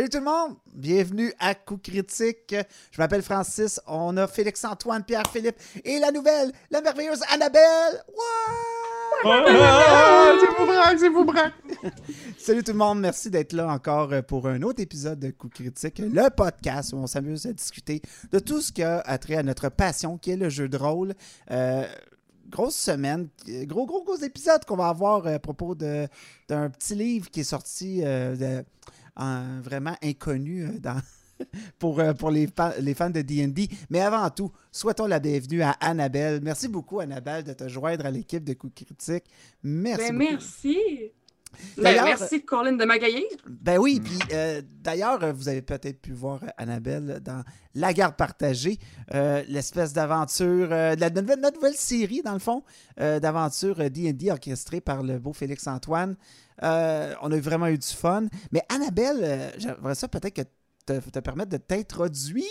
Salut tout le monde, bienvenue à Coup Critique. Je m'appelle Francis, on a Félix-Antoine, Pierre-Philippe et la nouvelle, la merveilleuse Annabelle. C'est vous braque, c'est vous braque. Salut tout le monde, merci d'être là encore pour un autre épisode de Coup Critique, le podcast où on s'amuse à discuter de tout ce qui a trait à notre passion qui est le jeu de rôle. Euh, grosse semaine, gros, gros, gros épisode qu'on va avoir à propos d'un petit livre qui est sorti euh, de, en- vraiment inconnu euh, dans, pour, euh, pour les, fa- les fans de D&D. Mais avant tout, souhaitons la bienvenue à Annabelle. Merci beaucoup, Annabelle, de te joindre à l'équipe de Coup Critique. Merci Ben, merci. Ben, merci, Colin de Magaillé. Ben oui, puis euh, d'ailleurs, vous avez peut-être pu voir Annabelle dans La Garde partagée, euh, l'espèce d'aventure, euh, de la nouvelle, notre nouvelle série, dans le fond, d'aventure D&D orchestrée par le beau Félix-Antoine. Euh, on a vraiment eu du fun. Mais Annabelle, euh, j'aimerais ça peut-être que te, te permettre de t'introduire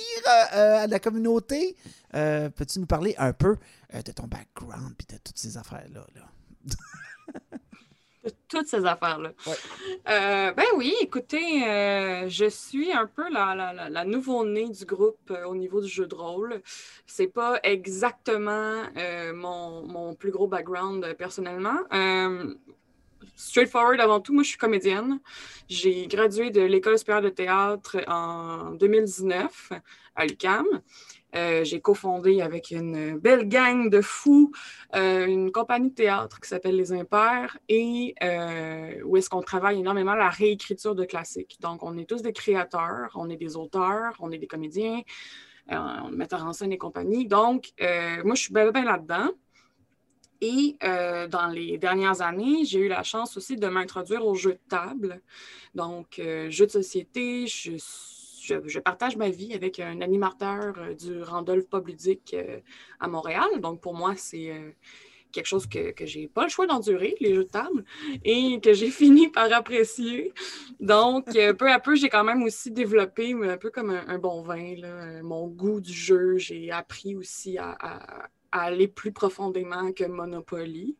euh, à la communauté. Euh, Peux-tu nous parler un peu de ton background puis de toutes ces affaires-là? là? de toutes ces affaires-là. Ouais. Ben oui, écoutez, je suis un peu la, la, nouveau-née du groupe au niveau du jeu de rôle. C'est pas exactement mon, mon plus gros background personnellement. Straightforward avant tout, moi je suis comédienne. J'ai gradué de l'École supérieure de théâtre en 2019 à l'UQAM. Euh, j'ai cofondé avec une belle gang de fous euh, une compagnie de théâtre qui s'appelle Les Impairs et euh, où est-ce qu'on travaille énormément la réécriture de classiques. Donc, on est tous des créateurs, on est des auteurs, on est des comédiens, on metteurs en scène et compagnie. Donc, moi, je suis bien, bien là-dedans. Et euh, dans les dernières années, j'ai eu la chance aussi de m'introduire aux jeux de table. Donc, euh, jeux de société, je, partage ma vie avec un animateur euh, du Randolph Pub Ludique euh, à Montréal. Donc, pour moi, c'est quelque chose que, que j'ai pas le choix d'endurer, les jeux de table, et que j'ai fini par apprécier. Donc, peu à peu, j'ai quand même aussi développé, un peu comme un, bon vin, mon goût du jeu. J'ai appris aussi à- à aller plus profondément que Monopoly.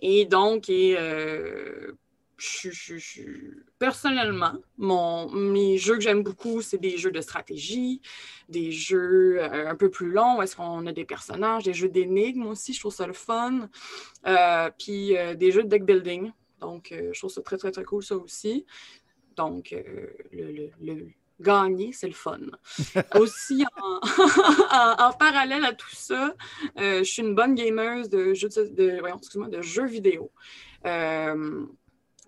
Et donc, euh, je, je- personnellement, mon, mes jeux que j'aime beaucoup, c'est des jeux de stratégie, des jeux euh, un peu plus longs, où est-ce qu'on a des personnages, des jeux d'énigmes aussi, je trouve ça le fun. Euh, puis des jeux de deck building. Donc, je trouve ça très, très, très cool, ça aussi. Donc, le gagner, c'est le fun. aussi, en, en- en parallèle à tout ça, euh, je suis une bonne gameuse de jeux, de, de- de jeux vidéo. Euh,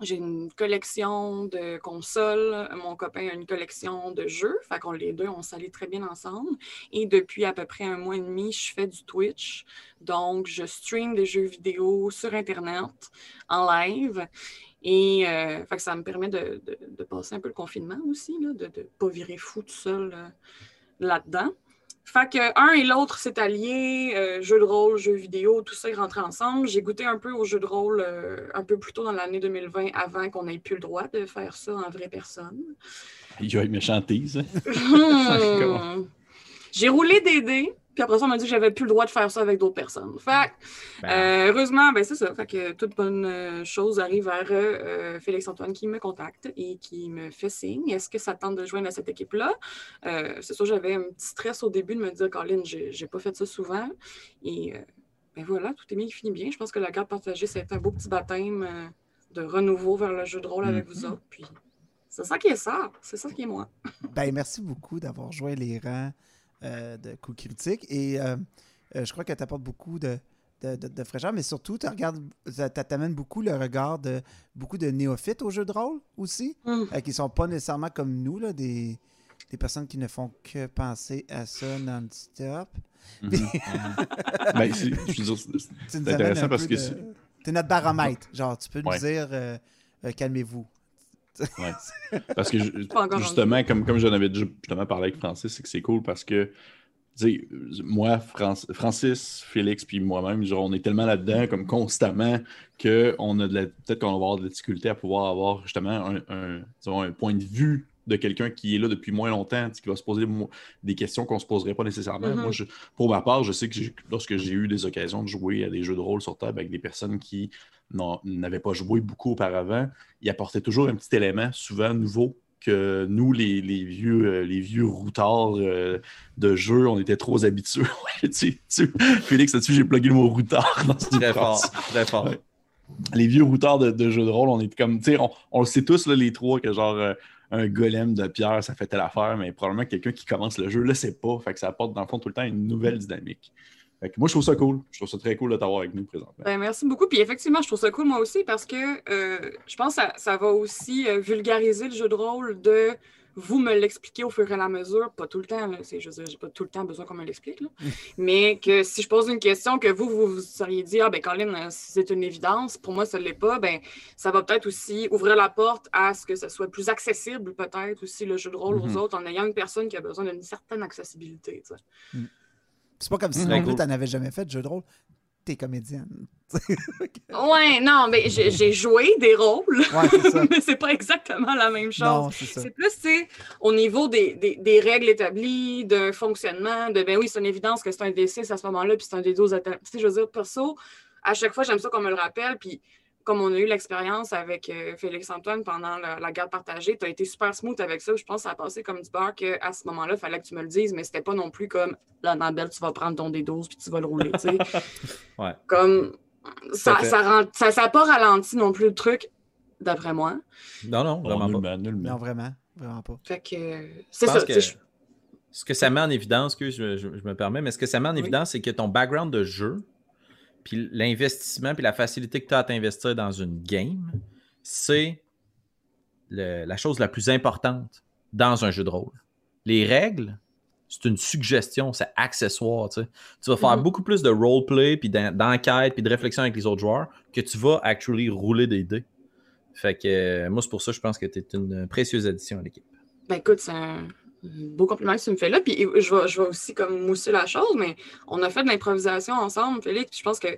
j'ai une collection de consoles. Mon copain a une collection de jeux. Fait qu'on les deux, on s'allie très bien ensemble. Et depuis à peu près un mois et demi, je fais du Twitch. Donc, je stream des jeux vidéo sur Internet en live. Et euh, fait que ça me permet de, de- de passer un peu le confinement aussi, là, de ne pas virer fou tout seul euh, là-dedans. Fait que un et l'autre, c'est allié, euh, jeux de rôle, jeux vidéo, tout ça est rentré ensemble. J'ai goûté un peu aux jeux de rôle euh, un peu plus tôt dans l'année 2020, avant qu'on ait plus le droit de faire ça en vraie personne. Il va être méchantise. Hmm. J'ai roulé des dés, puis après ça, on m'a dit que j'avais plus le droit de faire ça avec d'autres personnes. Fait que, euh, heureusement, ben c'est ça. Fait que toute bonne euh, chose arrive vers euh, Félix-Antoine qui me contacte et qui me fait signe. Est-ce que ça tente de joindre à cette équipe-là? Euh, c'est sûr, j'avais un petit stress au début de me dire, Colin, j'ai pas fait ça souvent. Et ben voilà, tout est bien qui finit bien. Je pense que la garde partagée, ça a été un beau petit baptême de renouveau vers le jeu de rôle avec vous autres. Puis c'est ça qui est ça. C'est ça qui est moi. Ben, merci beaucoup d'avoir joint les rangs euh, de Coup Critique. Et euh, euh, je crois que tu apportes beaucoup de, de, de- de fraîcheur, mais surtout, tu regardes, ça t'amène beaucoup le regard de beaucoup de néophytes au jeu de rôle aussi, Hmm. euh, qui sont pas nécessairement comme nous, là, des, des personnes qui ne font que penser à ça non-stop. Mhm. Ben, c'est- intéressant parce que de- c'est- T'es notre baromètre. Genre, tu peux nous Ouais. dire euh, euh, calmez-vous. Ouais. Parce que justement, comme, comme j'en avais justement parlé avec Francis, c'est que c'est cool parce que moi, Fran- Francis, Félix, puis moi-même, on est tellement là-dedans, comme constamment, qu'on a peut-être qu'on va avoir de la difficulté à pouvoir avoir justement un, un- disons, un point de vue de quelqu'un qui est là depuis moins longtemps, qui va se poser des questions qu'on ne se poserait pas nécessairement. Mhm. Moi, je- pour ma part, je sais que lorsque j'ai eu des occasions de jouer à des jeux de rôle sur table avec des personnes qui n'avaient pas joué beaucoup auparavant, ils apportaient toujours un petit élément, souvent nouveau, que nous, les, les vieux, euh, les vieux routards euh, de jeu, on était trop habitués. Tu- tu- Félix, là-dessus, j'ai plugué le mot routard dans une Très fort, très fort. Ouais. Les vieux routards de, de jeux de rôle, on est comme, tu sais, on, on le sait tous, là, les trois, que genre euh, un golem de pierre, ça fait telle affaire, mais probablement quelqu'un qui commence le jeu le sait pas. Fait que ça apporte, dans le fond, tout le temps une nouvelle dynamique. Fait que moi, je trouve ça cool. Je trouve ça très cool de t'avoir avec nous présentement. Ben, merci beaucoup. Puis effectivement, je trouve ça cool moi aussi parce que euh, je pense que ça, ça va aussi euh, vulgariser le jeu de rôle de vous me l'expliquer au fur et à mesure. Pas tout le temps, là. C'est, je veux dire, j'ai pas tout le temps besoin qu'on me l'explique. là. Mais que si je pose une question que vous, vous vous seriez dit, ah ben Colin, euh, c'est une évidence, pour moi, ça ne l'est pas, ben ça va peut-être aussi ouvrir la porte à ce que ça soit plus accessible, peut-être aussi le jeu de rôle Mhm. aux autres en ayant une personne qui a besoin d'une certaine accessibilité. sais. C'est pas comme si non plus Cool. t'en avais jamais fait de jeu de rôle. T'es comédienne. Ouais, non, mais j'ai joué des rôles. Ouais, c'est ça. mais c'est pas exactement la même chose. c'est. C'est plus, tu sais, au niveau des, des- des règles établies, d'un fonctionnement, de ben oui, c'est une évidence que c'est un D6 à ce moment-là, puis c'est un D12 à Tu sais, je veux dire, perso, à chaque fois, j'aime ça qu'on me le rappelle, puis comme on a eu l'expérience avec euh, Félix-Antoine pendant la, la garde partagée, tu as été super smooth avec ça. Je pense que ça a passé comme du beurre qu'à ce moment-là, il fallait que tu me le dises, mais c'était pas non plus comme là, Nabelle, tu vas prendre ton D12 puis tu vas le rouler. Ouais. Comme ça, fait. ça, rend- ça, ça a pas ralenti non plus le truc, d'après moi. Non, non, vraiment pas. nullement. Non, vraiment. Vraiment pas. Fait que c'est ça. que ce que ça met en évidence, que je, je- je me permets, mais ce que ça met en Oui. évidence, c'est que ton background de jeu, puis l'investissement, puis la facilité que tu as à t'investir dans une game, c'est la chose la plus importante dans un jeu de rôle. Les règles, c'est une suggestion, c'est accessoire. Tu, sais. Tu vas faire Mhm. beaucoup plus de roleplay, puis d'en- d'enquête, puis de réflexion avec les autres joueurs que tu vas actually rouler des dés. Fait que euh, moi, c'est pour ça que je pense que tu es une précieuse addition à l'équipe. Ben écoute, c'est un beau compliment que tu me fais là. Puis je vais, je vais aussi comme mousser la chose, mais on a fait de l'improvisation ensemble, Félix. Puis je pense que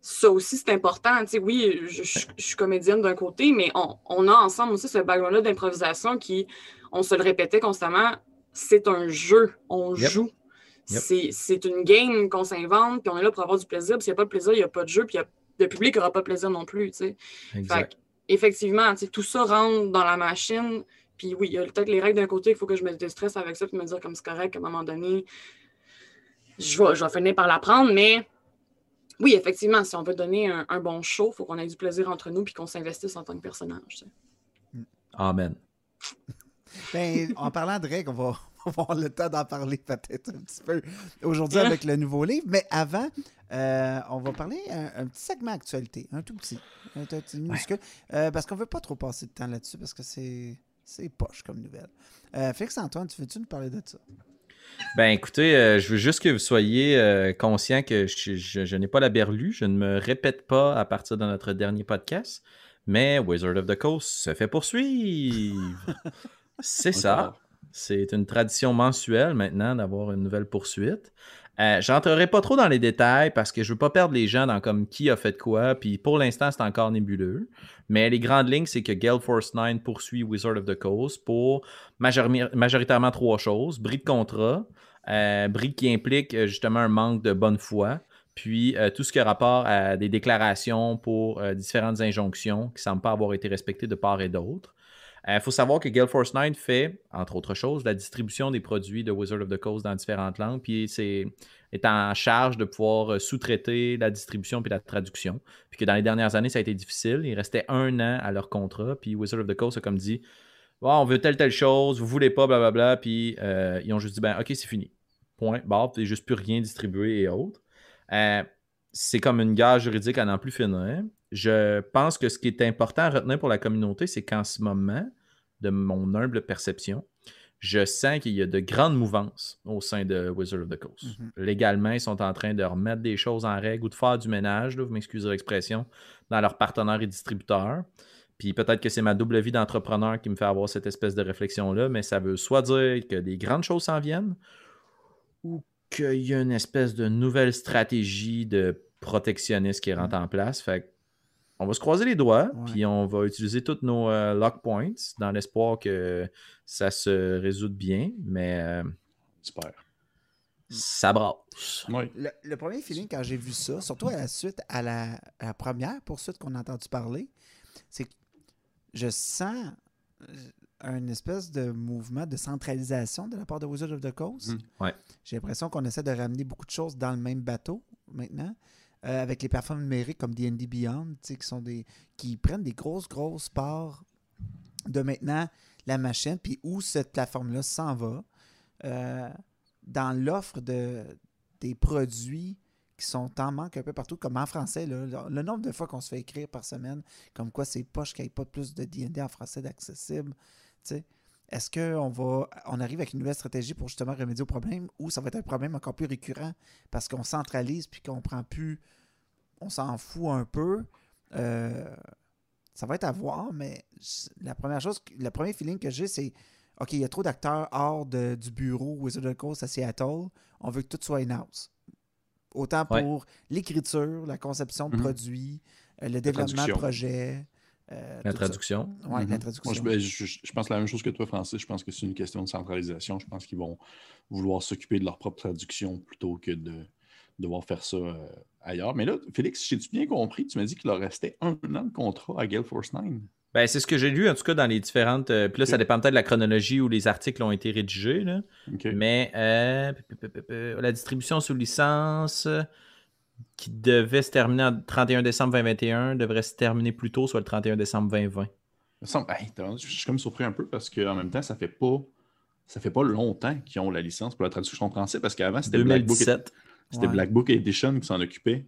ça aussi, c'est important. Tu sais, oui, je, je- je suis comédienne d'un côté, mais on, on a ensemble aussi ce background-là d'improvisation qui, on se le répétait constamment, c'est un jeu. On Yep. joue. Yep. C'est- C'est une game qu'on s'invente, puis on est là pour avoir du plaisir. Puis s'il n'y a pas de plaisir, il n'y a pas de jeu, puis a- le public n'aura pas de plaisir non plus. Tu sais. Fait effectivement, tu sais, tout ça rentre dans la machine. Puis oui, il y a peut-être les règles d'un côté, il faut que je me déstresse avec ça, puis me dire comme c'est correct, qu'à un moment donné, je vais, je vais finir par l'apprendre. Mais oui, effectivement, si on veut donner un, un bon show, il faut qu'on ait du plaisir entre nous, puis qu'on s'investisse en tant que personnage. Amen. Ben, en parlant de règles, on va, avoir le temps d'en parler peut-être un petit peu aujourd'hui avec le nouveau livre. Mais avant, euh, on va parler un, un petit segment actualité, un tout petit, un tout petit minuscule, euh, parce qu'on veut pas trop passer de temps là-dessus parce que c'est c'est poche comme nouvelle. Euh, Félix Antoine, tu veux-tu nous parler de ça? Ben écoutez, euh, je veux juste que vous soyez euh, conscients que je, je- je n'ai pas la berlue, je ne me répète pas à partir de notre dernier podcast, mais Wizard of the Coast se fait poursuivre. C'est ça. C'est une tradition mensuelle maintenant d'avoir une nouvelle poursuite. Euh, J'entrerai pas trop dans les détails parce que je veux pas perdre les gens dans comme qui a fait quoi. Puis pour l'instant, c'est encore nébuleux. Mais les grandes lignes, c'est que Gale Force 9 poursuit Wizard of the Coast pour majori- majoritairement trois choses. Bris de contrat, euh, bris qui implique euh, justement un manque de bonne foi, puis euh, tout ce qui a rapport à des déclarations pour différentes injonctions qui ne semblent pas avoir été respectées de part et d'autre. Il faut savoir que Gale Force 9 fait, entre autres choses, la distribution des produits de Wizard of the Coast dans différentes langues, puis c'est est en charge de pouvoir euh, sous-traiter la distribution puis la traduction. Puis que dans les dernières années, ça a été difficile. Il restait un an à leur contrat, puis Wizard of the Coast a comme dit Bon, on veut telle, telle chose, vous voulez pas, blablabla. Puis euh, ils ont juste dit ben, OK, c'est fini. Point. Barre, puis juste plus rien distribué et autres. Euh, c'est comme une guerre juridique à n'en plus finir. Je pense que ce qui est important à retenir pour la communauté, c'est qu'en ce moment, de mon humble perception, je sens qu'il y a de grandes mouvances au sein de Wizard of the Coast. Mhm. Légalement, ils sont en train de remettre des choses en règle ou de faire du ménage, là, vous m'excusez l'expression, dans leurs partenaires et distributeurs. Puis peut-être que c'est ma double vie d'entrepreneur qui me fait avoir cette espèce de réflexion-là, mais ça veut soit dire que des grandes choses s'en viennent ou qu'il y a une espèce de nouvelle stratégie de protectionniste qui rentre en place. Fait que on va se croiser les doigts, Ouais. puis on va utiliser tous nos euh, lock points dans l'espoir que ça se résoute bien, mais euh, Super. ça brasse. Oui. Le, le premier feeling quand j'ai vu ça, surtout à la suite, à la, à la première poursuite qu'on a entendu parler, c'est que je sens euh, un espèce de mouvement de centralisation de la part de Wizard of the Coast. Ouais. J'ai l'impression qu'on essaie de ramener beaucoup de choses dans le même bateau maintenant. Euh, avec les plateformes numériques comme D&D Beyond, qui sont des qui prennent des grosses, grosses parts de maintenant la machine, puis où cette plateforme-là s'en va euh, dans l'offre de, des produits qui sont en manque un peu partout, comme en français. là, le, le nombre de fois qu'on se fait écrire par semaine, comme quoi c'est poche qu'il n'y ait pas plus de D&D en français d'accessible. tu sais. Est-ce qu'on va on arrive avec une nouvelle stratégie pour justement remédier au problème ou ça va être un problème encore plus récurrent parce qu'on centralise puis qu'on prend plus. On s'en fout un peu? Euh, ça va être à voir, mais la première chose, le premier feeling que j'ai, c'est OK, il y a trop d'acteurs hors de- du bureau Wizard of the Coast à Seattle. On veut que tout soit in-house. Autant Ouais. pour l'écriture, la conception de Mhm. produits, euh, le développement de projets. Euh, La traduction. Ouais, la Mhm. traduction. Moi, je, ben, je- pense la même chose que toi, Francis. Je pense que c'est une question de centralisation. Je pense qu'ils vont vouloir s'occuper de leur propre traduction plutôt que de devoir faire ça euh, ailleurs. Mais là, Félix, j'ai-tu bien compris? Tu m'as dit qu'il leur restait un an de contrat à Gale Force 9. Ben, c'est ce que j'ai lu, en tout cas, dans les différentes. euh, puis là, ça dépend peut-être de la chronologie où les articles ont été rédigés. Là. Mais euh, la distribution sous licence euh, qui devait se terminer le 31 décembre 2021 devrait se terminer plus tôt, soit le 31 décembre 2020. Il me semble- hey, t'as- je suis comme surpris un peu parce qu'en même temps, ça fait pas. Ça fait pas longtemps qu'ils ont la licence pour la traduction en français parce qu'avant, c'était Black Book, 2017. c'était Ouais. Black Book Edition qui s'en occupait.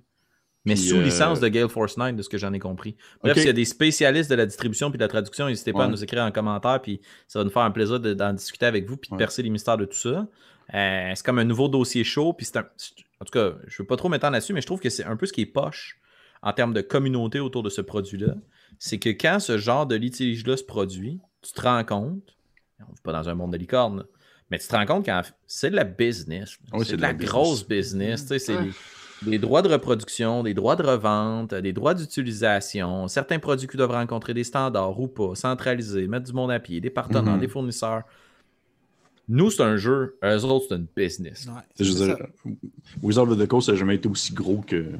Mais Puis, sous euh, licence de Gale Force 9, de ce que j'en ai compris. Bref, s'il y a des spécialistes de la distribution puis de la traduction, n'hésitez pas à nous écrire en commentaire, puis ça va nous faire un plaisir de- d'en discuter avec vous puis de Ouais. percer les mystères de tout ça. Euh, c'est comme un nouveau dossier chaud, puis c'est un. En tout cas, je veux pas trop m'étendre là-dessus, mais je trouve que c'est un peu ce qui est poche en termes de communauté autour de ce produit-là. C'est que quand ce genre de litige-là se produit, tu te rends compte, on vit pas dans un monde de licorne, mais tu te rends compte que c'est de la business. Oui, c'est de la, grosse business. tu sais, C'est Ouais. des, des droits de reproduction, des droits de revente, des droits d'utilisation, certains produits qui doivent rencontrer des standards ou pas, centraliser, mettre du monde à pied, des partenaires, Mhm. des fournisseurs. Nous, c'est un jeu, eux autres, c'est une business. Ouais, Je veux dire, ça. Wizard of the Coast n'a jamais été aussi gros que,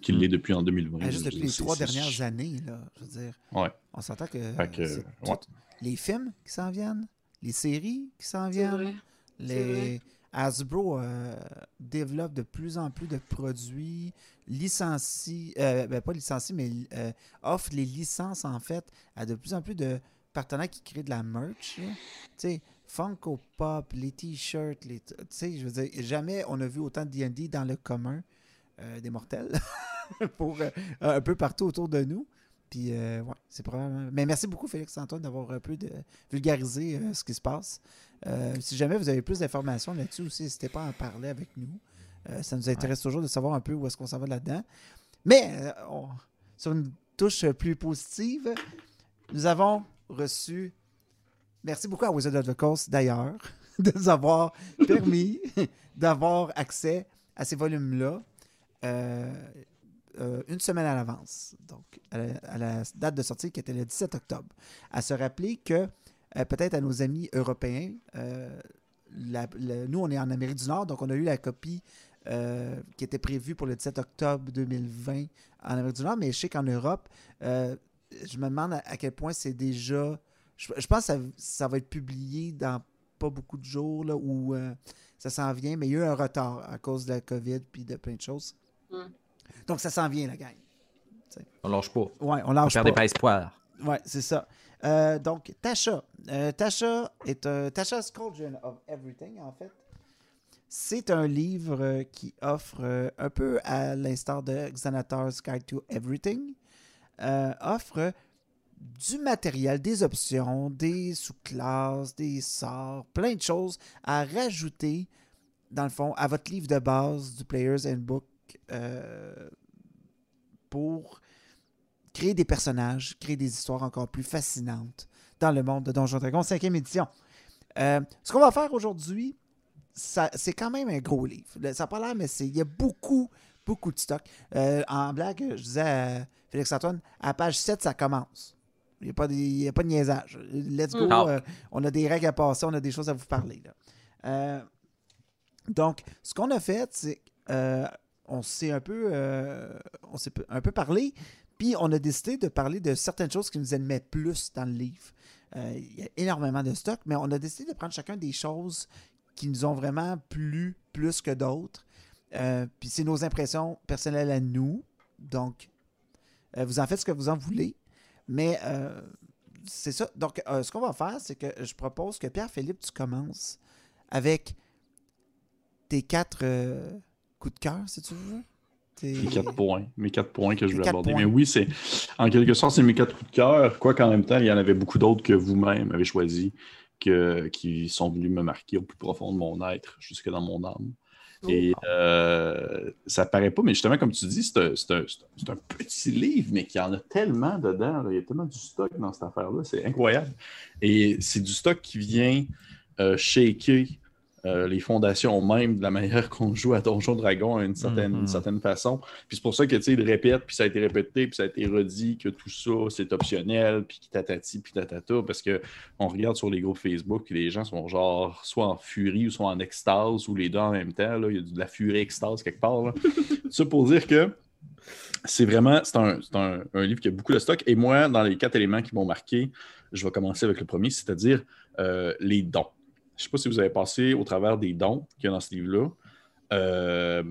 qu'il l'est depuis en 2020. Ah, juste depuis les trois dernières c'est- années, là, je veux dire, Ouais. on s'entend que, que, ouais. tout- les films qui s'en viennent, les séries qui s'en viennent, les. Hasbro euh, développe de plus en plus de produits, licencie, euh, ben pas licencie, mais euh, offre les licences en fait à de plus en plus de partenaires qui créent de la merch. Tu sais, Funko Pop, les t-shirts, les, tu sais, je veux dire, jamais on a vu autant de D&D dans le commun euh, des mortels pour euh, un peu partout autour de nous. Puis, euh, ouais, c'est probablement. Mais merci beaucoup, Félix-Antoine, d'avoir un peu de vulgarisé ce qui se passe. Si jamais vous avez plus d'informations là-dessus aussi, n'hésitez pas à en parler avec nous. Ça nous intéresse toujours de savoir un peu où est-ce qu'on s'en va là-dedans. Mais, on- sur une touche plus positive, nous avons reçu. Merci beaucoup à Wizard of the Coast, d'ailleurs, de nous avoir permis d'avoir accès à ces volumes-là. euh, euh, une semaine à l'avance, donc à la, date de sortie qui était le 17 octobre. À se rappeler que euh, peut-être à nos amis européens, nous on est en Amérique du Nord, donc on a eu la copie qui était prévue pour le 17 octobre 2020 en Amérique du Nord, mais je sais qu'en Europe, je me demande à quel point c'est déjà. Je, je pense que ça, ça va être publié dans pas beaucoup de jours là, où euh, ça s'en vient, mais il y a eu un retard à cause de la COVID puis de plein de choses. Mm. Donc ça s'en vient, la gang. On lâche pas. Ouais, on On lâche perd pas. pas espoir. Ouais, c'est ça. Euh, donc, Tasha. Euh, Tasha est un. Tasha's Cauldron of Everything, en fait. C'est un livre qui offre, un peu à l'instar de Xanatar's Guide to Everything, euh, offre du matériel, des options, des sous-classes, des sorts, plein de choses à rajouter, dans le fond, à votre livre de base du Player's Handbook euh, pour créer des personnages, créer des histoires encore plus fascinantes dans le monde de Donjons Dragons 5e édition. Euh, ce qu'on va faire aujourd'hui, c'est quand même un gros livre. Ça n'a pas l'air, mais il y a beaucoup, beaucoup de stock. Euh, en blague, je disais à Félix-Antoine, à page 7, ça commence. Il n'y a, pas de- y a pas de niaisage. Let's go. Mm. euh, on a des règles à passer, on a des choses à vous parler. là. Euh, donc, ce qu'on a fait, c'est euh, on s'est un peu, euh, on s'est un peu parlé, puis on a décidé de parler de certaines choses qui nous aimaient plus dans le livre. Euh, il y a énormément de stock, mais on a décidé de prendre chacun des choses qui nous ont vraiment plu plus que d'autres. Euh, puis c'est nos impressions personnelles à nous. Donc, euh, vous en faites ce que vous en voulez. Mais euh, c'est ça. Donc, euh, ce qu'on va faire, c'est que je propose que Pierre-Philippe, tu commences avec tes quatre euh, coups de cœur, si tu veux. Mes quatre points. Mes quatre points que je voulais aborder. points. Mais oui, c'est en quelque sorte, c'est mes quatre coups de cœur. Quoi qu'en même temps, il y en avait beaucoup d'autres que vous-même avez choisi que, qui sont venus me marquer au plus profond de mon être, jusque dans mon âme. Et euh, ça paraît pas, mais justement, comme tu dis, c'est un, petit livre, mais qu'il y en a tellement dedans. là. Il y a tellement du stock dans cette affaire-là. C'est incroyable. Et c'est du stock qui vient euh, shaker euh, les fondations même de la manière qu'on joue à Donjon Dragon à une certaine, Mhm. une certaine façon. Puis c'est pour ça que, tu sais, répète, puis ça a été répété, puis ça a été redit que tout ça, c'est optionnel, puis tatati, puis tatata, parce que on regarde sur les groupes Facebook, puis les gens sont genre soit en furie ou soit en extase, ou les deux en même temps. Là. Il y a de la furie extase quelque part. Là. ça pour dire que c'est vraiment c'est un, c'est un- un livre qui a beaucoup de stock. Et moi, dans les quatre éléments qui m'ont marqué, je vais commencer avec le premier, c'est-à-dire euh, les dons. Je ne sais pas si vous avez passé au travers des dons qu'il y a dans ce livre-là. Euh,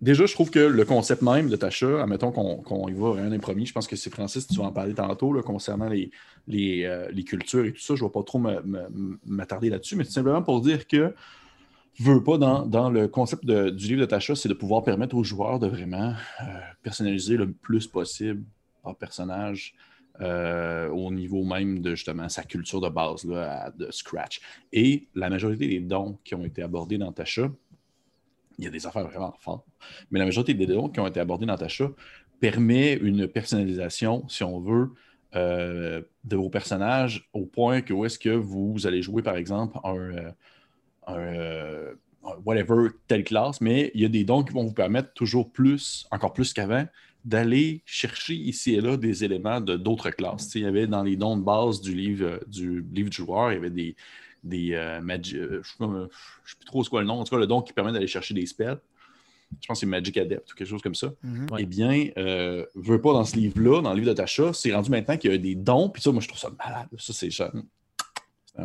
déjà, je trouve que le concept même de Tacha, admettons qu'on y va rien des premiers, je pense que c'est Francis, tu vas en parler tantôt concernant euh, les cultures et tout ça. Je ne vais pas trop m'attarder là-dessus, mais c'est simplement pour dire que veux pas dans, le concept du livre de Tacha, c'est de pouvoir permettre aux joueurs de vraiment euh, personnaliser le plus possible leur personnage euh, au niveau même de justement sa culture de base là, de Scratch. Et la majorité des dons qui ont été abordés dans Tacha, il y a des affaires vraiment fortes, mais la majorité des dons qui ont été abordés dans Tacha permet une personnalisation, si on veut, euh, de vos personnages au point que où est-ce que vous allez jouer, par exemple, un, euh, un whatever, telle classe, mais il y a des dons qui vont vous permettre toujours plus, encore plus qu'avant, d'aller chercher ici et là des éléments de d'autres classes. Il y avait dans les dons de base du livre euh, du, livre du joueur, il y avait des, des euh, magi- euh, je ne sais plus trop c'est quoi le nom, en tout cas le don qui permet d'aller chercher des spells. Je pense que c'est Magic Adept ou quelque chose comme ça. Mhm. Eh bien, euh, veux pas dans ce livre-là, dans le livre de Tacha, c'est rendu maintenant qu'il y a des dons, puis ça, moi je trouve ça malade. Ça, c'est ça.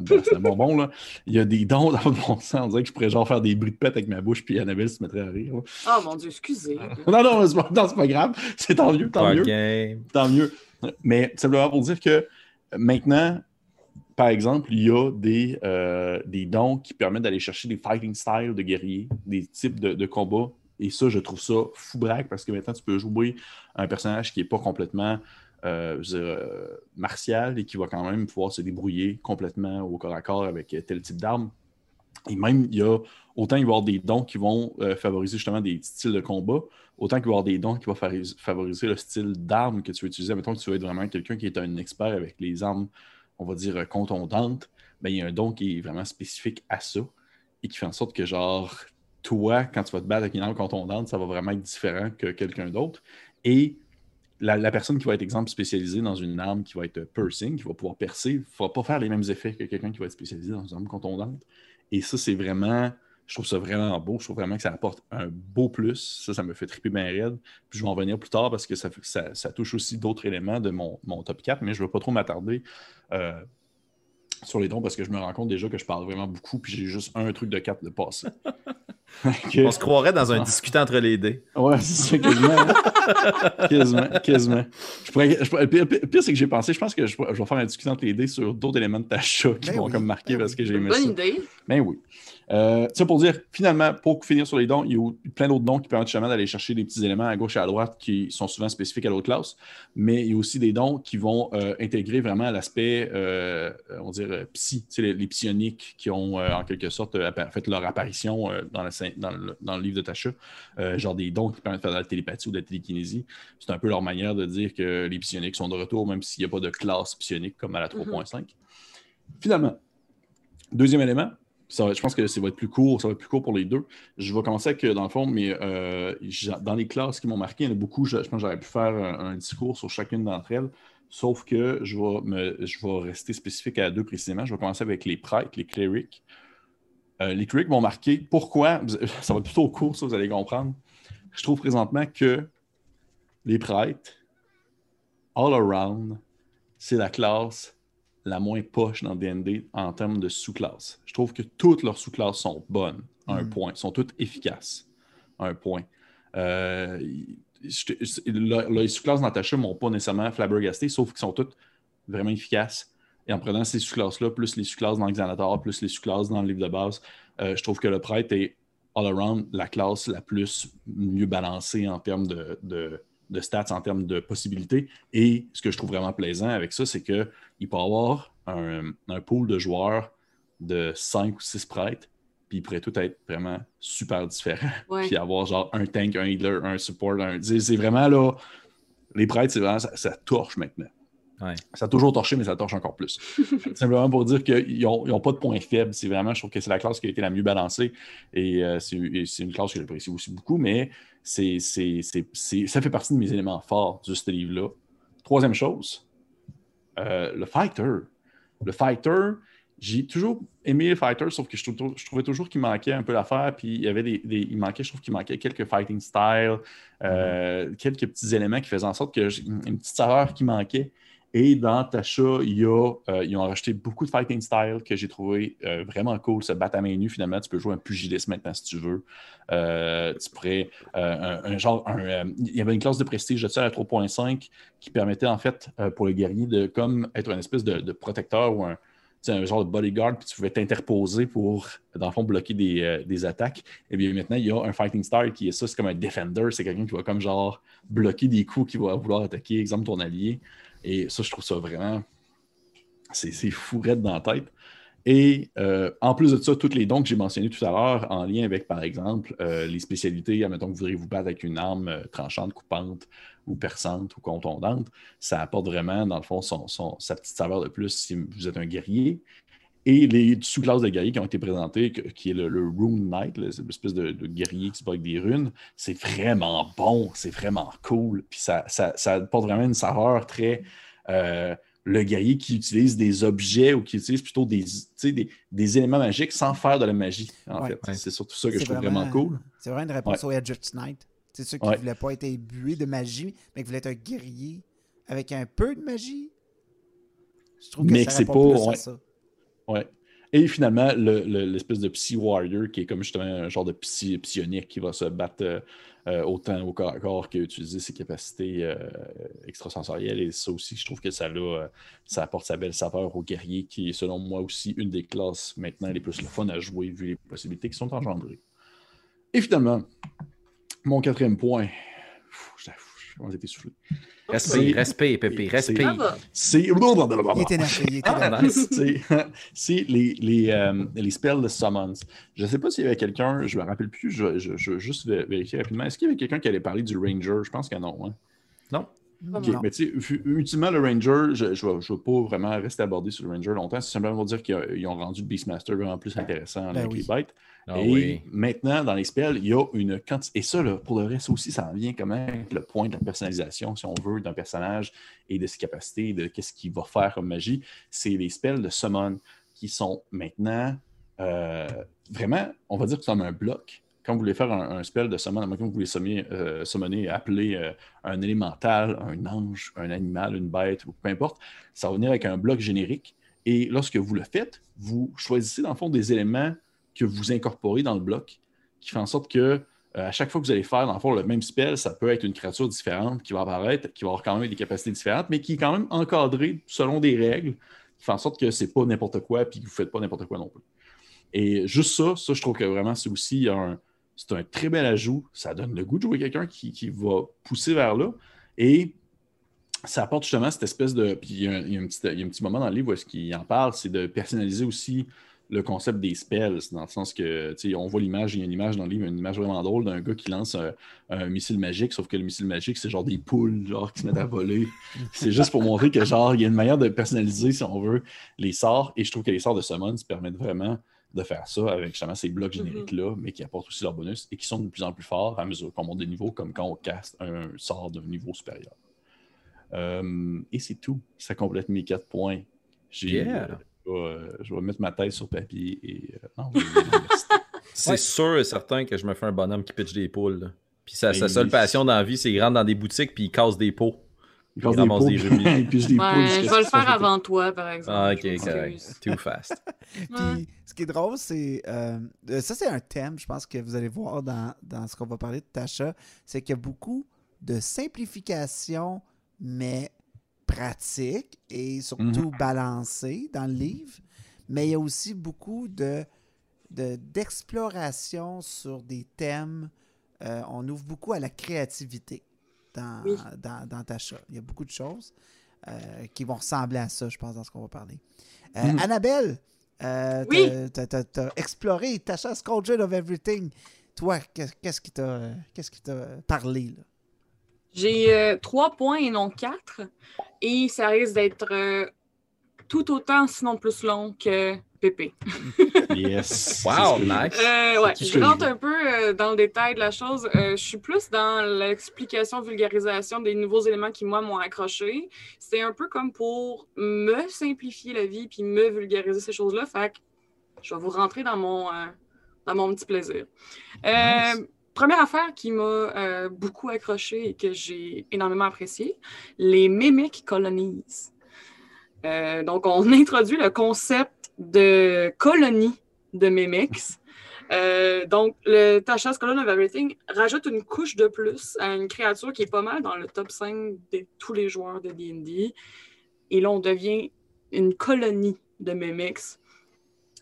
C'est un, bonbon, là. Il y a des dons dans le bon sens. On dirait que je pourrais genre faire des bruits de pète avec ma bouche, puis Annabelle se mettrait à rire. là. Oh mon Dieu, excusez. Non, non, c'est pas, non, c'est pas grave. C'est tant mieux, tant mieux tant mieux. Mais simplement pour dire que maintenant, par exemple, il y a des, euh, des dons qui permettent d'aller chercher des fighting styles de guerriers, des types de, de combats. Et ça, je trouve ça fou braque parce que maintenant, tu peux jouer un personnage qui n'est pas complètement euh, euh, martial et qui va quand même pouvoir se débrouiller complètement au corps à corps avec tel type d'arme. Et même, il y a autant il va y avoir des dons qui vont euh, favoriser justement des styles de combat, autant qu'il va y avoir des dons qui vont favoriser le style d'arme que tu veux utiliser. Mettons que tu veux être vraiment quelqu'un qui est un expert avec les armes, on va dire, euh, contondantes. Ben, il y a un don qui est vraiment spécifique à ça et qui fait en sorte que, genre, toi, quand tu vas te battre avec une arme contondante, ça va vraiment être différent que quelqu'un d'autre. Et la, personne qui va être, exemple, spécialisée dans une arme qui va être piercing, qui va pouvoir percer, ne va pas faire les mêmes effets que quelqu'un qui va être spécialisé dans une arme contondante. Et ça, c'est vraiment, je trouve ça vraiment beau. Je trouve vraiment que ça apporte un beau plus. Ça, ça me fait triper bien raide. Puis je vais en venir plus tard parce que ça, touche aussi d'autres éléments de mon, mon top 4, mais je ne veux pas trop m'attarder euh, sur les dons parce que je me rends compte déjà que je parle vraiment beaucoup puis j'ai juste un truc de 4 de passer. On se croirait dans un discutant entre les dés. Ouais, c'est ça, quasiment. hein. quasiment, quasiment. Je pourrais, je pourrais- le pire, c'est que j'ai pensé, je pense que je, vais faire un discussion entre les dés sur d'autres éléments de ta chat qui Ben vont oui, comme marquer ben parce oui. que j'ai aimé Bonne ça. idée. Ben oui. Euh, ça pour dire, finalement, pour finir sur les dons, il y a plein d'autres dons qui permettent justement d'aller chercher des petits éléments à gauche et à droite qui sont souvent spécifiques à l'autre classe, mais il y a aussi des dons qui vont euh, intégrer vraiment l'aspect, euh, on va dire, euh, psy, les, les psioniques qui ont euh, en quelque sorte euh, fait leur apparition euh, dans, la dans le, dans le livre de Tacha, Euh, genre des dons qui permettent de faire de la télépathie ou de la télékinésie. C'est un peu leur manière de dire que les psioniques sont de retour, même s'il n'y a pas de classe psionique comme à la 3.5. Finalement, deuxième élément, ça je pense que ça va être plus court, ça va être plus court pour les deux. Je vais commencer avec, euh, dans le fond, mais euh, dans les classes qui m'ont marqué, il y en a beaucoup, je, je pense que j'aurais pu faire un, un discours sur chacune d'entre elles, sauf que je vais, me, je vais rester spécifique à deux précisément. Je vais commencer avec les prêtres, les clerics. Euh, les clerics m'ont marqué. Pourquoi? Ça va être plutôt court, ça, vous allez comprendre. Je trouve présentement que les prêtres, all around, c'est la classe la moins poche dans D&D en termes de sous-classes. Je trouve que toutes leurs sous-classes sont bonnes, à un Mm. point. sont toutes efficaces, à un point. Euh, je- je- le- les sous-classes Natasha m'ont pas nécessairement flabbergasté, sauf qu'ils sont toutes vraiment efficaces. Et en prenant ces sous-classes-là, plus les sous-classes dans l'Exanator, plus les sous-classes dans le livre de base, euh, je trouve que le prêtre est all-around la classe la plus mieux balancée en termes de, de- de stats, en termes de possibilités. Et ce que je trouve vraiment plaisant avec ça, c'est qu'il peut avoir un, un pool de joueurs de 5 ou 6 prêtres, puis ils pourraient tous être vraiment super différents. Ouais. Puis avoir genre un tank, un healer, un support, un. C'est c'est vraiment là. Les prêtres, c'est vraiment. Ça, ça torche maintenant. Ouais. Ça a toujours torché, mais ça torche encore plus. Simplement pour dire qu'ils n'ont pas de points faibles. C'est vraiment, je trouve que c'est la classe qui a été la mieux balancée. Et euh, c'est une classe que j'apprécie aussi beaucoup, mais c'est, ça fait partie de mes éléments forts de ce livre-là. Troisième chose, euh, le fighter. Le fighter, j'ai toujours aimé le fighter, sauf que je, trouvais toujours qu'il manquait un peu l'affaire. Puis il y avait des, des- il manquait, je trouve qu'il manquait quelques fighting styles, euh, quelques petits éléments qui faisaient en sorte que une petite saveur qui manquait. Et dans Tasha, il y a, euh, ils ont rajouté beaucoup de fighting style que j'ai trouvé euh, vraiment cool. Se battre à main nue, finalement, tu peux jouer un pugiliste maintenant si tu veux. Euh, tu pourrais, un, genre, il y avait une classe de prestige de ça à 3.5 qui permettait en fait pour le guerrier de comme être une espèce de, protecteur ou un, un genre de bodyguard, puis tu pouvais t'interposer pour, dans le fond, bloquer des, des attaques. Et bien maintenant, il y a un fighting style qui est ça, c'est comme un defender, c'est quelqu'un qui va comme genre bloquer des coups qui va vouloir attaquer, exemple ton allié. Et ça, je trouve ça vraiment. C'est c'est fou raide dans la tête. Et euh, en plus de ça, tous les dons que j'ai mentionnés tout à l'heure, en lien avec, par exemple, euh, les spécialités, admettons que vous voudriez vous battre avec une arme euh, tranchante, coupante ou perçante ou contondante, ça apporte vraiment, dans le fond, son- sa petite saveur de plus si vous êtes un guerrier. Et les sous-classes de guerriers qui ont été présentées, que- qui est le, le Rune Knight, l'espèce de, de guerrier qui se bat avec des runes, c'est vraiment bon, c'est vraiment cool. Puis ça, ça, ça apporte vraiment une saveur très. euh, le guerrier qui utilise des objets ou qui utilise plutôt des, tu sais, des, des éléments magiques sans faire de la magie, en Ouais. fait. Ouais. C'est surtout ça que je trouve vraiment, cool. C'est vraiment une réponse au Edge Knight. C'est ceux qui ne Ouais. voulaient pas être imbués de magie, mais qui voulaient être un guerrier avec un peu de magie. Je trouve que Mais ça que c'est pas- plus à ouais. ça. Et finalement, le- le- l'espèce de Psy Warrior, qui est comme justement un genre de psy psionique qui va se battre euh, autant au corps à corps qu'utiliser ses capacités euh, extrasensorielles. Et ça aussi, je trouve que ça, l'a, euh, ça apporte sa belle saveur au guerrier, qui est selon moi aussi une des classes maintenant les plus le fun à jouer, vu les possibilités qui sont engendrées. Et finalement, mon quatrième point. Pfff, je être essoufflé. Respect, Pépé, va. C'est. Il est énervé, il est énervé. nice. c'est les, les, euh, les spells de summons. Je ne sais pas s'il y avait quelqu'un, je ne me rappelle plus, je, je, je vais juste vé- vérifier rapidement. Est-ce qu'il y avait quelqu'un qui allait parler du Ranger? Je pense que non. hein. Non. Ok, Non. Mais tu sais, ultimement, le Ranger, je ne vais pas vraiment rester abordé sur le Ranger longtemps. C'est simplement pour dire qu'ils ont- rendu le Beastmaster vraiment plus intéressant Ben avec oui. les bêtes. Ah et oui. maintenant, dans les spells, il y a une quantité. Et ça, là, pour le reste aussi, ça en vient quand même avec le point de la personnalisation, si on veut, d'un personnage et de ses capacités, de qu'est-ce qu'il va faire comme magie. C'est les spells de summon qui sont maintenant euh, vraiment, on va dire que c'est comme un bloc. Quand vous voulez faire un, spell de summon, que vous voulez summoner, euh, appeler euh, un élémental, un ange, un animal, une bête, peu importe, ça va venir avec un bloc générique. Et lorsque vous le faites, vous choisissez dans le fond des éléments que vous incorporez dans le bloc, qui fait en sorte que euh, à chaque fois que vous allez faire, dans le fond, le même spell, ça peut être une créature différente qui va apparaître, qui va avoir quand même des capacités différentes, mais qui est quand même encadrée selon des règles, qui fait en sorte que c'est pas n'importe quoi, puis que vous faites pas n'importe quoi non plus. Et juste ça, ça, je trouve que vraiment, c'est aussi un, c'est un très bel ajout. Ça donne le goût de jouer quelqu'un qui, qui va pousser vers là. Et ça apporte justement cette espèce de. Il y a, un- petit, y a un petit moment dans le livre où est-ce qu'il en parle, c'est de personnaliser aussi le concept des spells, dans le sens que, on voit l'image, il y a une image dans le livre, une image vraiment drôle d'un gars qui lance un, un missile magique, sauf que le missile magique, c'est genre des poules, genre, qui se mettent à voler. c'est juste pour montrer que, genre, il y a une manière de personnaliser, si on veut, les sorts, et je trouve que les sorts de summon se permettent vraiment de faire ça avec justement ces blocs génériques-là, mais qui apportent aussi leur bonus et qui sont de plus en plus forts à mesure qu'on monte des niveaux, comme quand on caste un sort d'un niveau supérieur. Euh, et c'est tout. Ça complète mes quatre points. J'ai, Yeah. euh, je, vais, je vais mettre ma tête sur papier et euh. C'est Ouais. sûr et certain que je me fais un bonhomme qui pitch des poules. là. Puis sa, sa Et- seule passion dans la vie, c'est qu'il rentre dans des boutiques puis il casse des pots. Il des ramasse pots, des rubis. il pige des Ouais, poules je vais ce le faire avant toi, par exemple. Ah, Je ok, correct. Too fast. Puis, ce qui est drôle, c'est. euh, euh, ça, c'est un thème, je pense que vous allez voir dans, dans ce qu'on va parler de Tasha. C'est qu'il y a beaucoup de simplification, mais pratique et surtout balancée dans le livre. Mais il y a aussi beaucoup de de- d'exploration sur des thèmes. Euh, on ouvre beaucoup à la créativité dans, Oui. dans, dans Tasha. Il y a beaucoup de choses euh, qui vont ressembler à ça, je pense, dans ce qu'on va parler. Euh, Mhm. Annabelle, euh, Oui. t'as- t'as exploré Tasha's of Everything. Toi, qu'est- qu'est-ce qui t'a qu'est-ce qui t'a parlé? Là? J'ai euh, trois points et non quatre. Et ça risque d'être tout autant, sinon plus long que Pépé. Yes. Wow, nice. Euh, ouais, je rentre un peu euh, dans le détail de la chose. Euh, je suis plus dans l'explication, vulgarisation des nouveaux éléments qui, moi, m'ont accroché. C'est un peu comme pour me simplifier la vie puis me vulgariser ces choses-là. Fait que je vais vous rentrer dans mon, euh, dans mon petit plaisir. Euh, Nice. Première affaire qui m'a euh, beaucoup accroché et que j'ai énormément apprécié, les Mimic Colonies. Euh, donc, on introduit le concept de colonie de Mimics. Euh, donc, le Tasha's Colony of Everything rajoute une couche de plus à une créature qui est pas mal dans le top 5 de tous les joueurs de D&D. Et là, on devient une colonie de Mimics.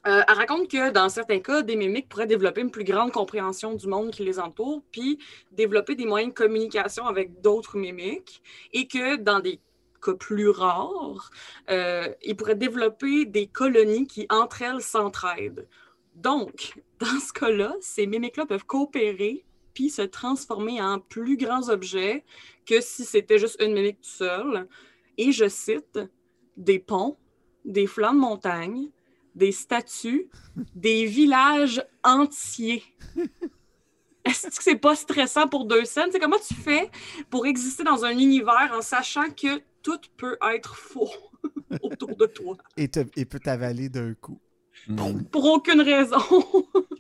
Euh, elle raconte que dans certains cas, des mimiques pourraient développer une plus grande compréhension du monde qui les entoure, puis développer des moyens de communication avec d'autres mimiques, et que dans des cas plus rares, euh, ils pourraient développer des colonies qui, entre elles, s'entraident. Donc, dans ce cas-là, ces mimiques-là peuvent coopérer puis se transformer en plus grands objets que si c'était juste une mimique tout seul. Et je cite, des ponts, des flancs de montagne, des statues, des villages entiers. Est-ce que c'est pas stressant pour deux scènes? C'est comment tu fais pour exister dans un univers en sachant que tout peut être faux autour de toi? Et, te- et peut t'avaler d'un coup. Mm. Pour aucune raison.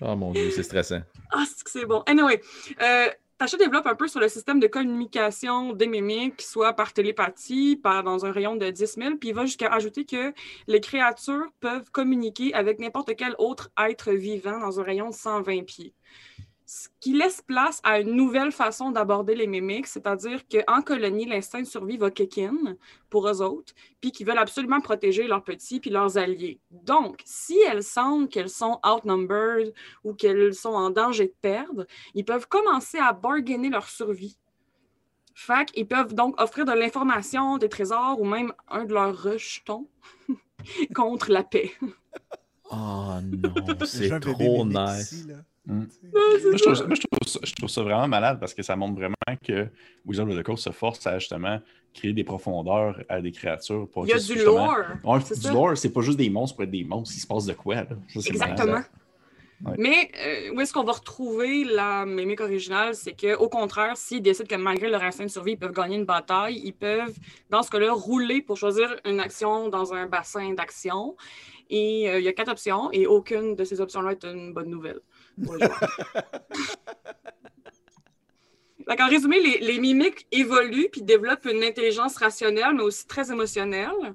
Oh mon dieu, c'est stressant. Ah, c'est que c'est bon. Anyway, euh, Tasha développe un peu sur le système de communication des mimiques, soit par télépathie, par, dans un rayon de 10 000, puis il va jusqu'à ajouter que les créatures peuvent communiquer avec n'importe quel autre être vivant dans un rayon de 120 pieds. Ce qui laisse place à une nouvelle façon d'aborder les mimiques, c'est-à-dire qu'en colonie, l'instinct de survie va kick in pour eux autres, puis qu'ils veulent absolument protéger leurs petits puis leurs alliés. Donc, si elles sentent qu'elles sont outnumbered ou qu'elles sont en danger de perdre, ils peuvent commencer à bargainer leur survie. Fait qu'ils peuvent donc offrir de l'information, des trésors ou même un de leurs rejetons contre la paix. Oh non, c'est trop nice. ici. Mm. Moi, je, trouve, ça. ça- moi, je trouve ça, je trouve ça vraiment malade parce que ça montre vraiment que Wizard of the Coast se force à justement créer des profondeurs à des créatures. Pour Il y a du lore. Ouais, du ça. lore, c'est pas juste des monstres pour être des monstres, il se passe de quoi. Là? Ça, c'est Exactement. malade. Ouais. Mais euh, où est-ce qu'on va retrouver la mimique originale? C'est qu'au contraire, s'ils décident que malgré leur instinct de survie, ils peuvent gagner une bataille, ils peuvent, dans ce cas-là, rouler pour choisir une action dans un bassin d'action. Et euh, il y a quatre options, et aucune de ces options-là est une bonne nouvelle Donc, en résumé, les, les mimiques évoluent puis développent une intelligence rationnelle, mais aussi très émotionnelle.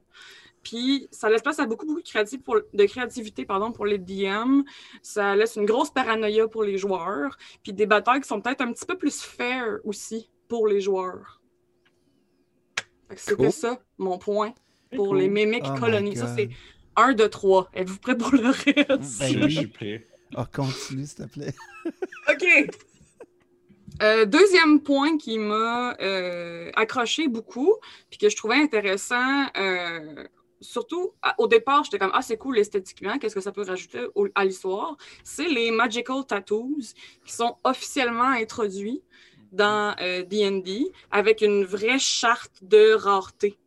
Puis ça laisse place à beaucoup, beaucoup de, créativité pour, de créativité pardon, pour les DM. Ça laisse une grosse paranoïa pour les joueurs. Puis des batailles qui sont peut-être un petit peu plus fair aussi pour les joueurs. C'était Cool. ça, mon point, pour Cool. les mimiques Oh colonies. Ça, c'est un de trois. Êtes-vous prêts pour le reste? Ben oui. je suis prêt. Ah, continue, s'il te plaît. OK. Euh, deuxième point qui m'a euh, accroché beaucoup, puis que je trouvais intéressant, euh, surtout au départ, j'étais comme Ah, c'est cool esthétiquement, qu'est-ce que ça peut rajouter à l'histoire? C'est les Magical Tattoos qui sont officiellement introduits dans D&D avec une vraie charte de rareté.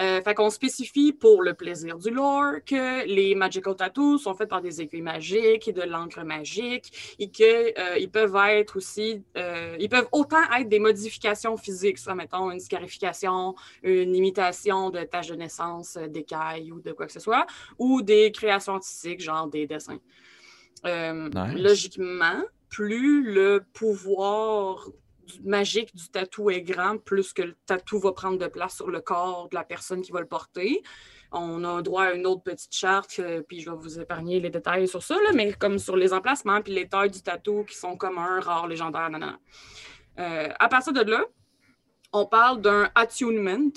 Euh, fait qu'on spécifie pour le plaisir du lore que les magical tattoos sont faits par des aiguilles magiques et de l'encre magique et qu'ils peuvent être aussi, euh, ils peuvent autant être des modifications physiques, soit mettons une scarification, une imitation de tâches de naissance, euh, d'écailles ou de quoi que ce soit, ou des créations artistiques, genre des dessins. Euh, Nice. Logiquement, plus le pouvoir magique du tatou est grand, plus que le tatou va prendre de place sur le corps de la personne qui va le porter. On a droit à une autre petite charte, euh, puis je vais vous épargner les détails sur ça, là, mais comme sur les emplacements, puis les tailles du tatou qui sont communs, rares, légendaires, nanana. Euh, à partir de là, on parle d'un attunement,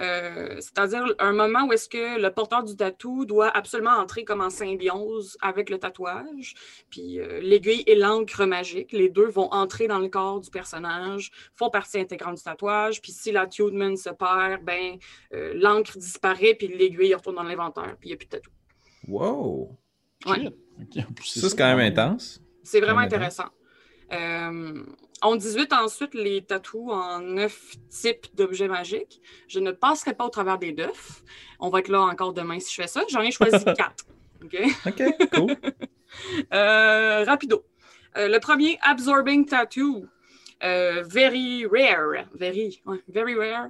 euh, c'est-à-dire un moment où est-ce que le porteur du tatou doit absolument entrer comme en symbiose avec le tatouage. Puis euh, l'aiguille et l'encre magique, les deux vont entrer dans le corps du personnage, font partie intégrante du tatouage. Puis si l'attunement se perd, ben euh, l'encre disparaît, puis l'aiguille retourne dans l'inventaire, puis il n'y a plus de tatou. Wow! Ouais. Ça, c'est quand même intense. C'est vraiment intéressant. Euh, on 18 ensuite les tatous en neuf types d'objets magiques. Je ne passerai pas au travers des neuf. On va être là encore demain si je fais ça. J'en ai choisi quatre. OK? OK, cool. Euh, rapido. Euh, le premier, Absorbing Tattoo. Euh, very rare. Very, ouais, very rare.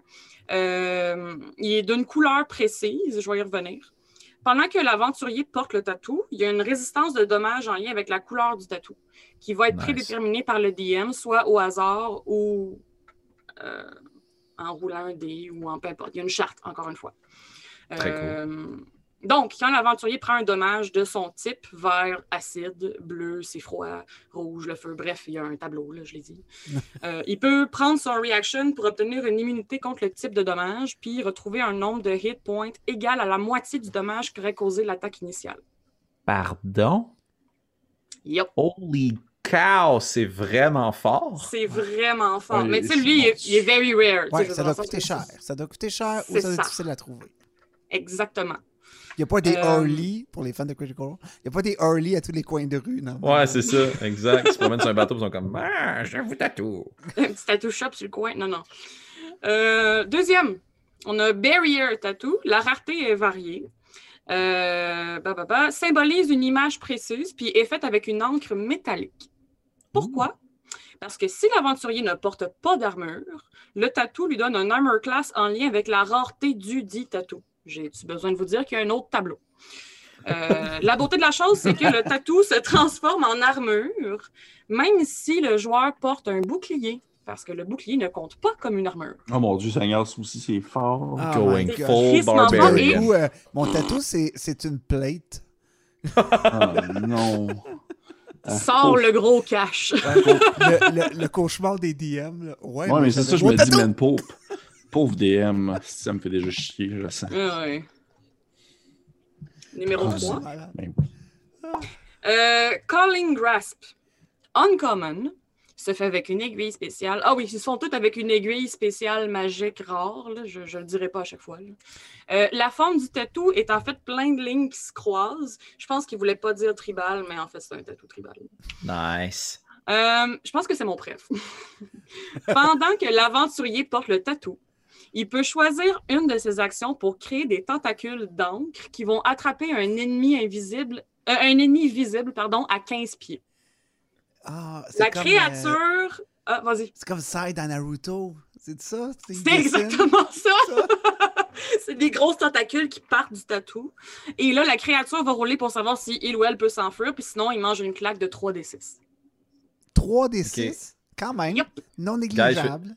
Il est d'une couleur précise. Je vais y revenir. Pendant que l'aventurier porte le tatou, il y a une résistance de dommages en lien avec la couleur du tatou, qui va être Nice. prédéterminée par le DM, soit au hasard ou euh, en roulant un dé ou en peu importe. Il y a une charte, encore une fois. Très cool. Donc, quand l'aventurier prend un dommage de son type, vert, acide, bleu, c'est froid, rouge, le feu, bref, il y a un tableau, là, je l'ai dit. Euh, il peut prendre son reaction pour obtenir une immunité contre le type de dommage, puis retrouver un nombre de hit points égal à la moitié du dommage qu'aurait causé l'attaque initiale. Pardon? Yup. Holy cow, c'est vraiment fort. C'est vraiment fort. Ouais, Mais tu sais, c'est lui, il est, bon. il est very rare. Ouais, ça doit coûter cher. Ça doit coûter cher ou C'est ça doit être difficile à trouver. Exactement. Il n'y a pas des Euh, early pour les fans de Critical Role. Il n'y a pas des early à tous les coins de rue. Non? Ouais, c'est ça, exact. Ils se promènent sur un bateau, ils sont comme Ah, je vous tatoue. Un petit tattoo shop sur le coin. Non, non. Euh, deuxième, on a Barrier Tattoo. La rareté est variée. Euh, bah, bah, bah, symbolise une image précise puis est faite avec une encre métallique. Pourquoi? Parce que si l'aventurier ne porte pas d'armure, le tatou lui donne un armor class en lien avec la rareté du dit tatou. J'ai-tu besoin de vous dire qu'il y a un autre tableau? Euh, la beauté de la chose, c'est que le tatou se transforme en armure, même si le joueur porte un bouclier, parce que le bouclier ne compte pas comme une armure. Oh mon dieu, Seigneur, ça aussi, c'est fort. Ah, Going full barbarian. Euh, mon tatou, c'est c'est une plate. Ah, non. Sors le gros cash. le, le- le cauchemar des DM. Là. Ouais, Ouais, mais c'est ça, je me dis, man, pauvre, pauvre DM, ça me fait déjà chier, je le sens. Ah ouais. Numéro Ah, 3. Malade. Ben, Euh, Calling Grasp. Uncommon se fait avec une aiguille spéciale. Ah oui, ils se font toutes avec une aiguille spéciale magique rare. là. Je ne le dirai pas à chaque fois. Euh, la forme du tatou est en fait plein de lignes qui se croisent. Je pense qu'il ne voulait pas dire tribal, mais en fait, c'est un tatou tribal. Nice. Euh, je pense que c'est mon préf. Pendant que l'aventurier porte le tatou, il peut choisir une de ses actions pour créer des tentacules d'encre qui vont attraper un ennemi invisible, euh, un ennemi visible, pardon, à 15 pieds. Ah, c'est La comme, euh, créature. Ah, vas-y. c'est comme Sai dans Naruto. C'est ça? C'est exactement ça. ça? c'est des grosses tentacules qui partent du tatou. Et là, la créature va rouler pour savoir si il ou elle peut s'enfuir, puis sinon, il mange une claque de 3 d 6. 3 des 6, quand même. Non négligeable.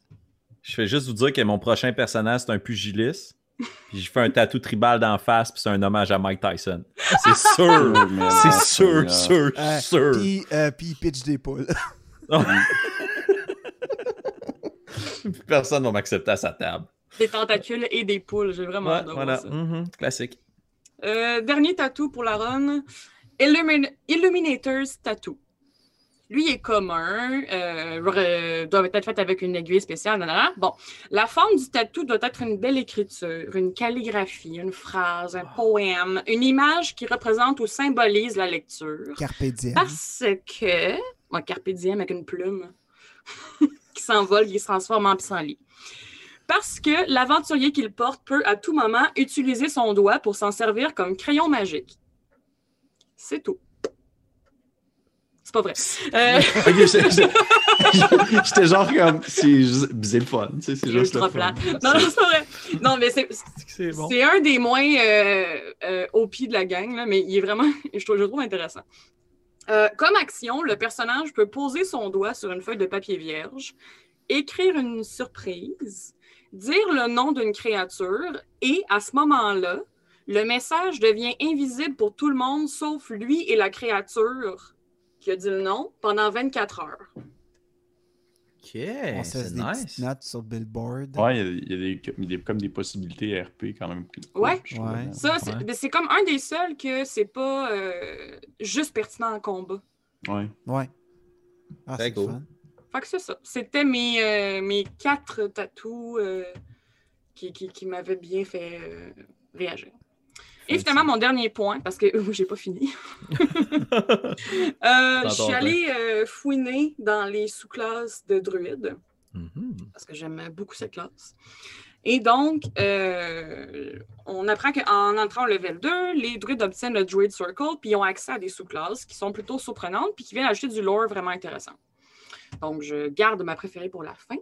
Je fais juste vous dire que mon prochain personnage, c'est un pugiliste. Puis je fais un tatou tribal d'en face, puis c'est un hommage à Mike Tyson. C'est sûr. mais- C'est Ah, sûr, sûr, Euh, sûr. Puis, euh, puis il pitch des poules. Personne ne va m'accepter à sa table. Des tentacules et des poules. J'ai vraiment Ouais, hâte de voir voilà. ça. Mhm, Classique. Euh, dernier tatou pour la run. Illumin- Illuminator's Tattoo. Lui est commun, euh, doit être fait avec une aiguille spéciale. Bon, la forme du tatou doit être une belle écriture, une calligraphie, une phrase, un poème, une image qui représente ou symbolise la lecture. Carpe diem. Parce que. Ouais, Carpe diem avec une plume qui s'envole, qui se transforme en pissenlit. Parce que l'aventurier qu'il porte peut à tout moment utiliser son doigt pour s'en servir comme crayon magique. C'est tout. C'est pas vrai. Euh, Ok, j'étais- genre comme, c'est juste- c'est le fun, tu sais, c'est juste le fun. Non, non, c'est pas vrai. Non, mais c'est C'est bon. c'est un des moins euh, euh, au pied de la gang, là, mais il est vraiment, je trouve, je le trouve intéressant. Euh, comme action, le personnage peut poser son doigt sur une feuille de papier vierge écrire une surprise, dire le nom d'une créature et à ce moment-là, le message devient invisible pour tout le monde sauf lui et la créature qui a dit le nom pendant 24 heures. Ok, On se c'est des nice. petites notes sur Billboard. Ouais, il y a, il y a des, il y a comme des possibilités RP quand même. Ouais. je trouve, Ouais. Ça, c'est Ouais. ben, c'est comme un des seuls que c'est pas euh, juste pertinent en combat. Ouais. Ouais. Ah, Très c'est cool. fun. Fait que c'est ça. C'était mes, euh, mes quatre tatous euh, qui, qui, qui m'avaient bien fait euh, réagir. Et finalement, mon dernier point, parce que euh, j'ai pas fini. Euh, je suis allée euh, fouiner dans les sous-classes de druides, Mhm. parce que j'aime beaucoup cette classe. Et donc, euh, on apprend qu'en entrant au level 2, les druides obtiennent le Druid Circle, puis ils ont accès à des sous-classes qui sont plutôt surprenantes, puis qui viennent ajouter du lore vraiment intéressant. Donc, je garde ma préférée pour la fin.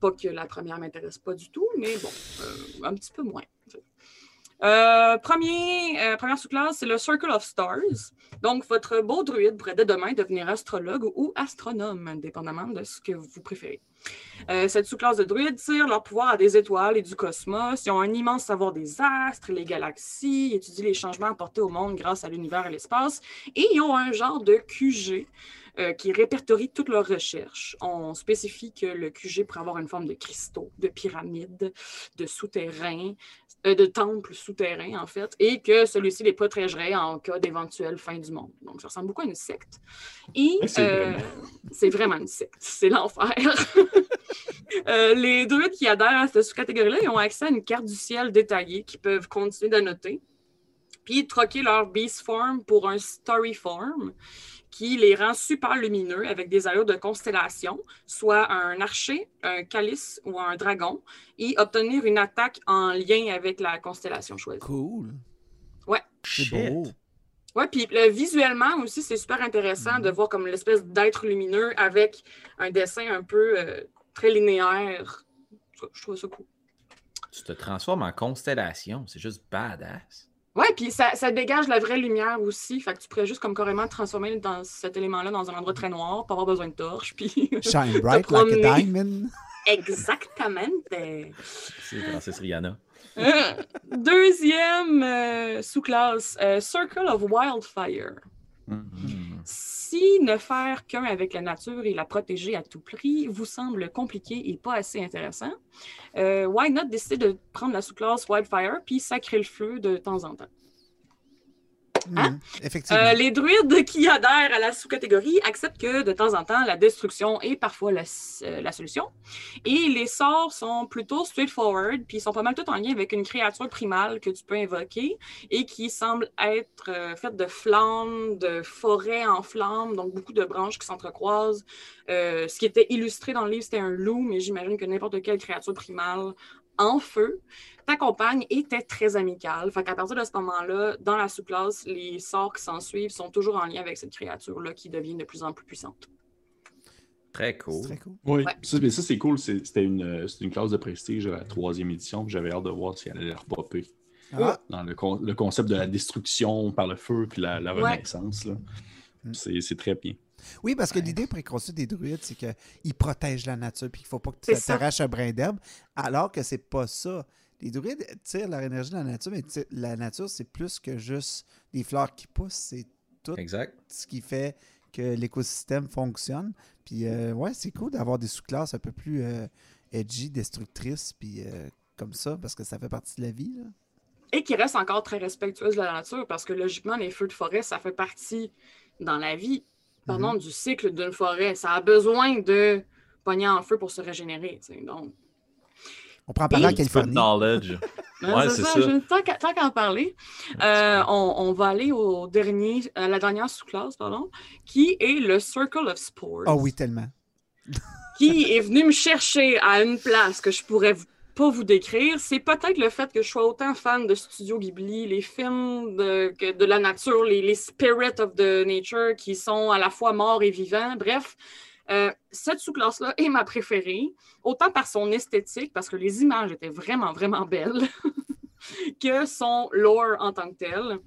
Pas que la première m'intéresse pas du tout, mais bon, un petit peu moins. Euh, euh, première sous-classe, c'est le Circle of Stars. Donc, votre beau druide pourrait dès demain devenir astrologue ou astronome, dépendamment de ce que vous préférez. Euh, cette sous-classe de druides tire leur pouvoir à des étoiles et du cosmos. Ils ont un immense savoir des astres, les galaxies, étudient les changements apportés au monde grâce à l'univers et l'espace. Et ils ont un genre de QG qui répertorie toutes leurs recherches. On spécifie que le QG pourrait avoir une forme de cristaux, de pyramides, de souterrains, euh, de temples souterrains, en fait, et que celui-ci les protégerait en cas d'éventuelle fin du monde. Donc, ça ressemble beaucoup à une secte. Et c'est euh, vraiment. c'est vraiment une secte. C'est l'enfer. Euh, les druides qui adhèrent à cette sous-catégorie-là, ils ont accès à une carte du ciel détaillée qu'ils peuvent continuer d'annoter, puis troquer leur beast form pour un story form qui les rend super lumineux avec des allures de constellation, soit un archer, un calice ou un dragon, et obtenir une attaque en lien avec la constellation choisie. Cool. C'est Shit. beau. Ouais, puis euh, visuellement aussi, c'est super intéressant de voir comme l'espèce d'être lumineux avec un dessin un peu euh, très linéaire. Je je trouve ça cool. Tu te transformes en constellation. C'est juste badass. Ouais, puis ça, ça dégage la vraie lumière aussi. Fait que tu pourrais juste comme carrément transformer dans cet élément-là dans un endroit très noir, pas avoir besoin de torche. Puis Shine bright Te like a diamond. exactement. C'est Francis Rihanna. Euh, Deuxième euh, sous-classe, euh, Circle of Wildfire. Mhm. Si ne faire qu'un avec la nature et la protéger à tout prix vous semble compliqué et pas assez intéressant, euh, why not décider de prendre la sous-classe Wildfire puis sacrer le feu de temps en temps? Hein? Effectivement. Euh, les druides qui adhèrent à la sous-catégorie acceptent que de temps en temps, la destruction est parfois la, euh, la solution. Et les sorts sont plutôt straightforward, puis ils sont pas mal tout en lien avec une créature primale que tu peux invoquer et qui semble être euh, faite de flammes, de forêts en flammes, donc beaucoup de branches qui s'entrecroisent. Ce qui était illustré dans le livre, c'était un loup, mais j'imagine que n'importe quelle créature primale en feu t'accompagne et t'es très amical. Fait qu'à partir de ce moment-là, dans la sous-classe, les sorts qui s'en suivent sont toujours en lien avec cette créature-là qui devient de plus en plus puissante. Très cool. très cool. Oui, Ouais. ça, mais ça c'est cool. C'était une, euh, une classe de prestige à la troisième édition. J'avais hâte de voir si elle allait repopper Ah, dans le, con- le concept de la destruction par le feu puis la, renaissance. Mm. C'est très bien. Oui, parce que l'idée préconçue des druides, c'est qu'ils protègent la nature puis qu'il ne faut pas que tu ça. t'arraches un brin d'herbe, alors que c'est pas ça. Les druides tirent leur énergie de la nature, mais la nature, c'est plus que juste des fleurs qui poussent, c'est tout Exact. ce qui fait que l'écosystème fonctionne. Puis, euh, ouais, c'est cool d'avoir des sous-classes un peu plus euh, edgy, destructrices, puis euh, comme ça, parce que ça fait partie de la vie. là. Et qui reste encore très respectueuse de la nature parce que logiquement, les feux de forêt, ça fait partie dans la vie, pardon, du cycle d'une forêt. Ça a besoin de pogner en feu pour se régénérer. tu sais. Donc, On prend peu de Californie. knowledge. Ouais, c'est c'est ça. ça. je- tant qu'à en parler, euh, on, on va aller au dernier, à la dernière sous-classe, pardon, qui est le Circle of Spores. Ah oui, tellement. Qui est venu me chercher à une place que je pourrais vous- pas vous décrire. C'est peut-être le fait que je sois autant fan de Studio Ghibli, les films de, que- de la nature, les, spirits of the nature qui sont à la fois morts et vivants. Bref, euh, cette sous-classe-là est ma préférée, autant par son esthétique, parce que les images étaient vraiment, vraiment belles, que son lore en tant que tel.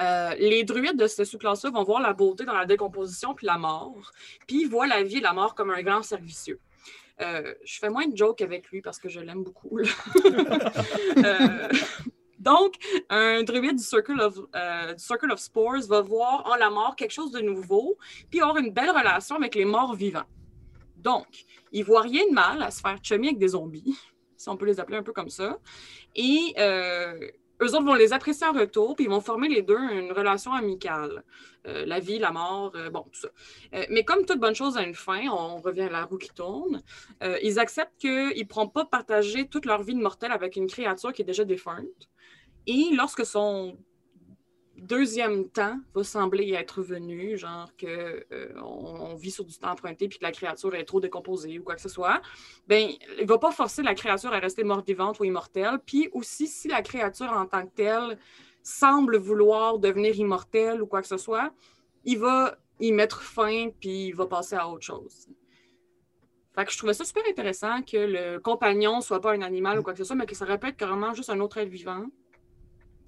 Euh, les druides de cette sous-classe-là vont voir la beauté dans la décomposition puis la mort, puis voient la vie et la mort comme un grand servicieux. Euh, je fais moins de jokes avec lui parce que je l'aime beaucoup. Euh, donc, un druide du Circle, of, euh, du Circle of Spores va voir en la mort quelque chose de nouveau, puis avoir une belle relation avec les morts vivants. Donc, il voit rien de mal à se faire chummer avec des zombies, si on peut les appeler un peu comme ça. Et eux autres vont les apprécier en retour, puis ils vont former les deux une relation amicale. Euh, la vie, la mort, euh, bon, tout ça. Euh, mais comme toute bonne chose a une fin, on revient à la roue qui tourne, ils acceptent qu'ils ne pourront pas partager toute leur vie de mortel avec une créature qui est déjà défunte. Et lorsque son deuxième temps va sembler être venu, genre que euh, on, vit sur du temps emprunté puis que la créature est trop décomposée ou quoi que ce soit, ben il va pas forcer la créature à rester morte-vivante ou immortelle. Puis aussi, si la créature en tant que telle semble vouloir devenir immortelle ou quoi que ce soit, il va y mettre fin puis il va passer à autre chose. Fait que je trouvais ça super intéressant que le compagnon soit pas un animal ou quoi que ce soit, mais que ça répète carrément juste un autre être vivant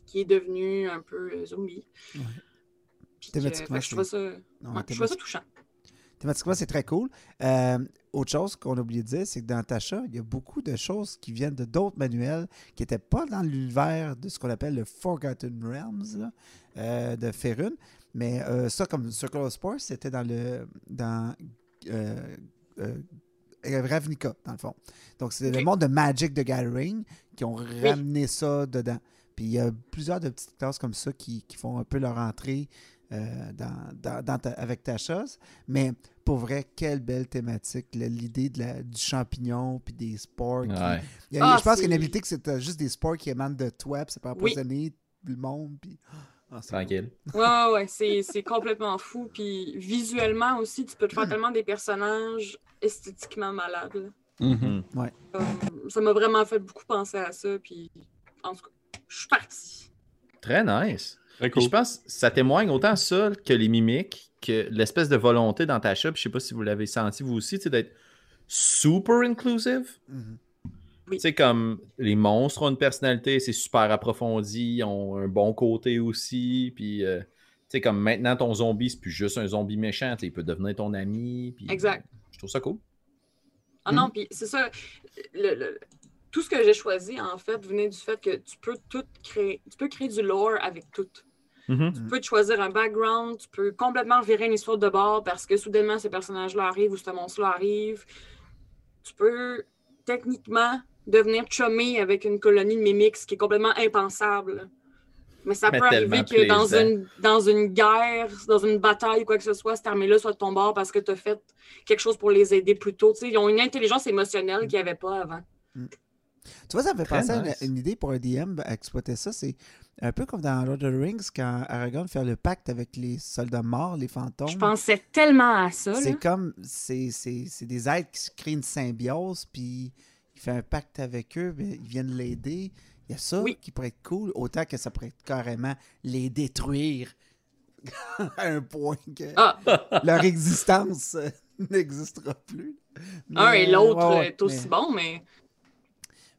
qui est devenu un peu zombie. Ouais. Thématiquement, que je trouvais ça, Non, ouais, je trouvais ça touchant. Thématiquement, c'est très cool. Euh, autre chose qu'on a oublié de dire, c'est que dans Tasha, il y a beaucoup de choses qui viennent de d'autres manuels qui n'étaient pas dans l'univers de ce qu'on appelle le Forgotten Realms là, euh, de Ferun. Mais euh, ça, comme Circle of Sports, c'était dans le. dans. Ravnica, dans le fond. Donc, c'est le monde de Magic the Gathering qui ont ramené ça dedans. Puis il y a plusieurs de petites classes comme ça qui, qui font un peu leur entrée euh, dans, dans- dans ta- avec ta chose. Mais pour vrai, quelle belle thématique. L'idée de la- du champignon puis des spores. qui- Ouais. Il y a- Ah, je pense qu'il y a une c'est- habilité que c'est juste des spores qui émanent de toi, puis ça peut Oui. empoisonner le monde. Puis... Ah, c'est Tranquille. Ouais, ouais, ouais, c'est, c'est complètement fou. Puis visuellement aussi, tu peux te faire tellement des personnages esthétiquement malades. Mhm. Comme, ça m'a vraiment fait beaucoup penser à ça. Puis en tout cas, je suis partie. Très nice. Très cool. je pense que ça témoigne autant ça que les mimiques, que l'espèce de volonté dans ta shop. Je sais pas si vous l'avez senti vous aussi, d'être super inclusive. Oui. Tu sais, comme les monstres ont une personnalité, c'est super approfondi, ils ont un bon côté aussi. Puis, euh, tu sais, comme maintenant, ton zombie, c'est plus juste un zombie méchant, il peut devenir ton ami. Puis, Exact. euh, je trouve ça cool. Ah non, puis c'est ça. le- le- tout ce que j'ai choisi, en fait, venait du fait que tu peux tout créer. Tu peux créer du lore avec tout. Mhm. Tu peux te choisir un background, tu peux complètement virer une histoire de bord parce que soudainement ces personnages-là arrivent ou ce monstre-là arrive. Tu peux techniquement devenir chumé avec une colonie de mimics, ce qui est complètement impensable. Mais ça Mais peut arriver que dans une, dans une guerre, dans une bataille ou quoi que ce soit, cette armée-là soit de ton bord parce que tu as fait quelque chose pour les aider plus tôt. Tu sais, ils ont une intelligence émotionnelle qu'ils n'avaient pas avant. Tu vois, ça me fait Très penser à une, une idée pour un DM à exploiter ça. C'est un peu comme dans Lord of the Rings quand Aragorn fait le pacte avec les soldats morts, les fantômes. Je pensais tellement à ça. C'est comme. C'est c'est- c'est des êtres qui se créent une symbiose, puis il fait un pacte avec eux, mais ils viennent l'aider. Il y a ça Oui. qui pourrait être cool, autant que ça pourrait être carrément les détruire à un point que Ah. leur existence euh, n'existera plus. Un et l'autre ouais, ouais, est aussi mais- bon, mais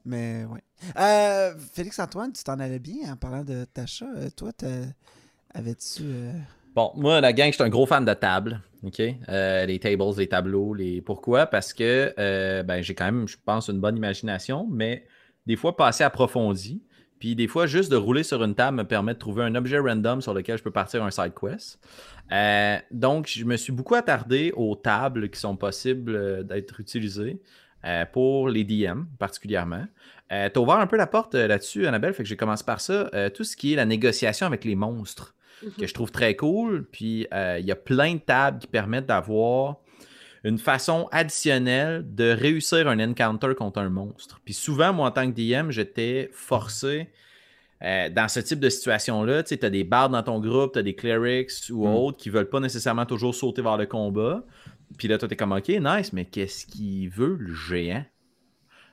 Mais ouais. Euh, Félix-Antoine, tu t'en allais bien en parlant de Tasha? Euh, toi, avais-tu. euh, Bon, moi, la gang, je suis un gros fan de table. OK? Euh, les tables, les tableaux, les. Pourquoi? Parce que ben, j'ai quand même, je pense, une bonne imagination, mais des fois pas assez approfondie. Puis des fois, juste de rouler sur une table me permet de trouver un objet random sur lequel je peux partir un side quest. Donc, je me suis beaucoup attardé aux tables qui sont possibles d'être utilisées euh, pour les DM particulièrement. Euh, tu as ouvert un peu la porte euh, là-dessus, Annabelle, fait que j'ai commencé par ça. Euh, tout ce qui est la négociation avec les monstres que je trouve très cool. Puis il y a plein de tables qui permettent d'avoir une façon additionnelle de réussir un encounter contre un monstre. Puis souvent, moi, en tant que DM, j'étais forcé euh, dans ce type de situation-là. Tu sais, as des bardes dans ton groupe, tu as des clerics ou Mm. autres qui veulent pas nécessairement toujours sauter vers le combat. Puis là, toi, t'es comme, OK, nice, mais qu'est-ce qu'il veut, le géant?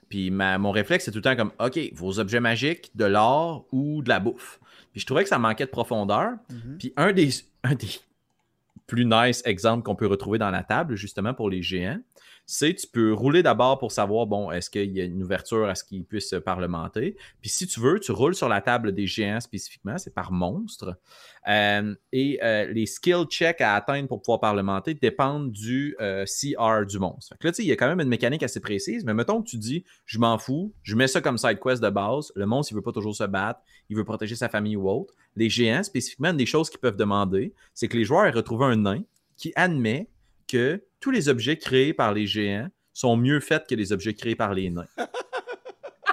Puis ma- mon réflexe, c'est tout le temps comme, OK, vos objets magiques, de l'or ou de la bouffe. Puis je trouvais que ça manquait de profondeur. mhm. Puis un des, un des plus nice exemple qu'on peut retrouver dans la table, justement pour les géants, c'est tu peux rouler d'abord pour savoir, bon, est-ce qu'il y a une ouverture à ce qu'ils puissent parlementer. Puis si tu veux, tu roules sur la table des géants spécifiquement, c'est par monstre. Euh, et euh, les skill checks à atteindre pour pouvoir parlementer dépendent du euh, CR du monstre. Fait là, tu sais, il y a quand même une mécanique assez précise, mais mettons que tu dis, je m'en fous, je mets ça comme side quest de base, le monstre, il veut pas toujours se battre, il veut protéger sa famille ou autre. Les géants, spécifiquement, des choses qu'ils peuvent demander, c'est que les joueurs aient retrouvé un nain qui admet que tous les objets créés par les géants sont mieux faits que les objets créés par les nains.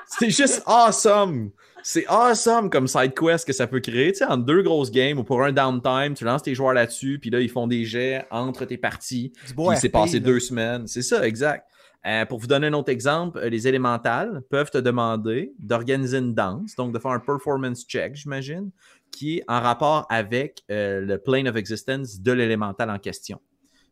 C'est juste awesome! C'est awesome comme side quest que ça peut créer. Tu sais, en deux grosses games ou pour un downtime, tu lances tes joueurs là-dessus, puis là, ils font des jets entre tes parties. Il s'est passé deux semaines. C'est ça, exact. Euh, pour vous donner un autre exemple, euh, les élémentales peuvent te demander d'organiser une danse, donc de faire un performance check, j'imagine, qui est en rapport avec euh, le plane of existence de l'élémental en question.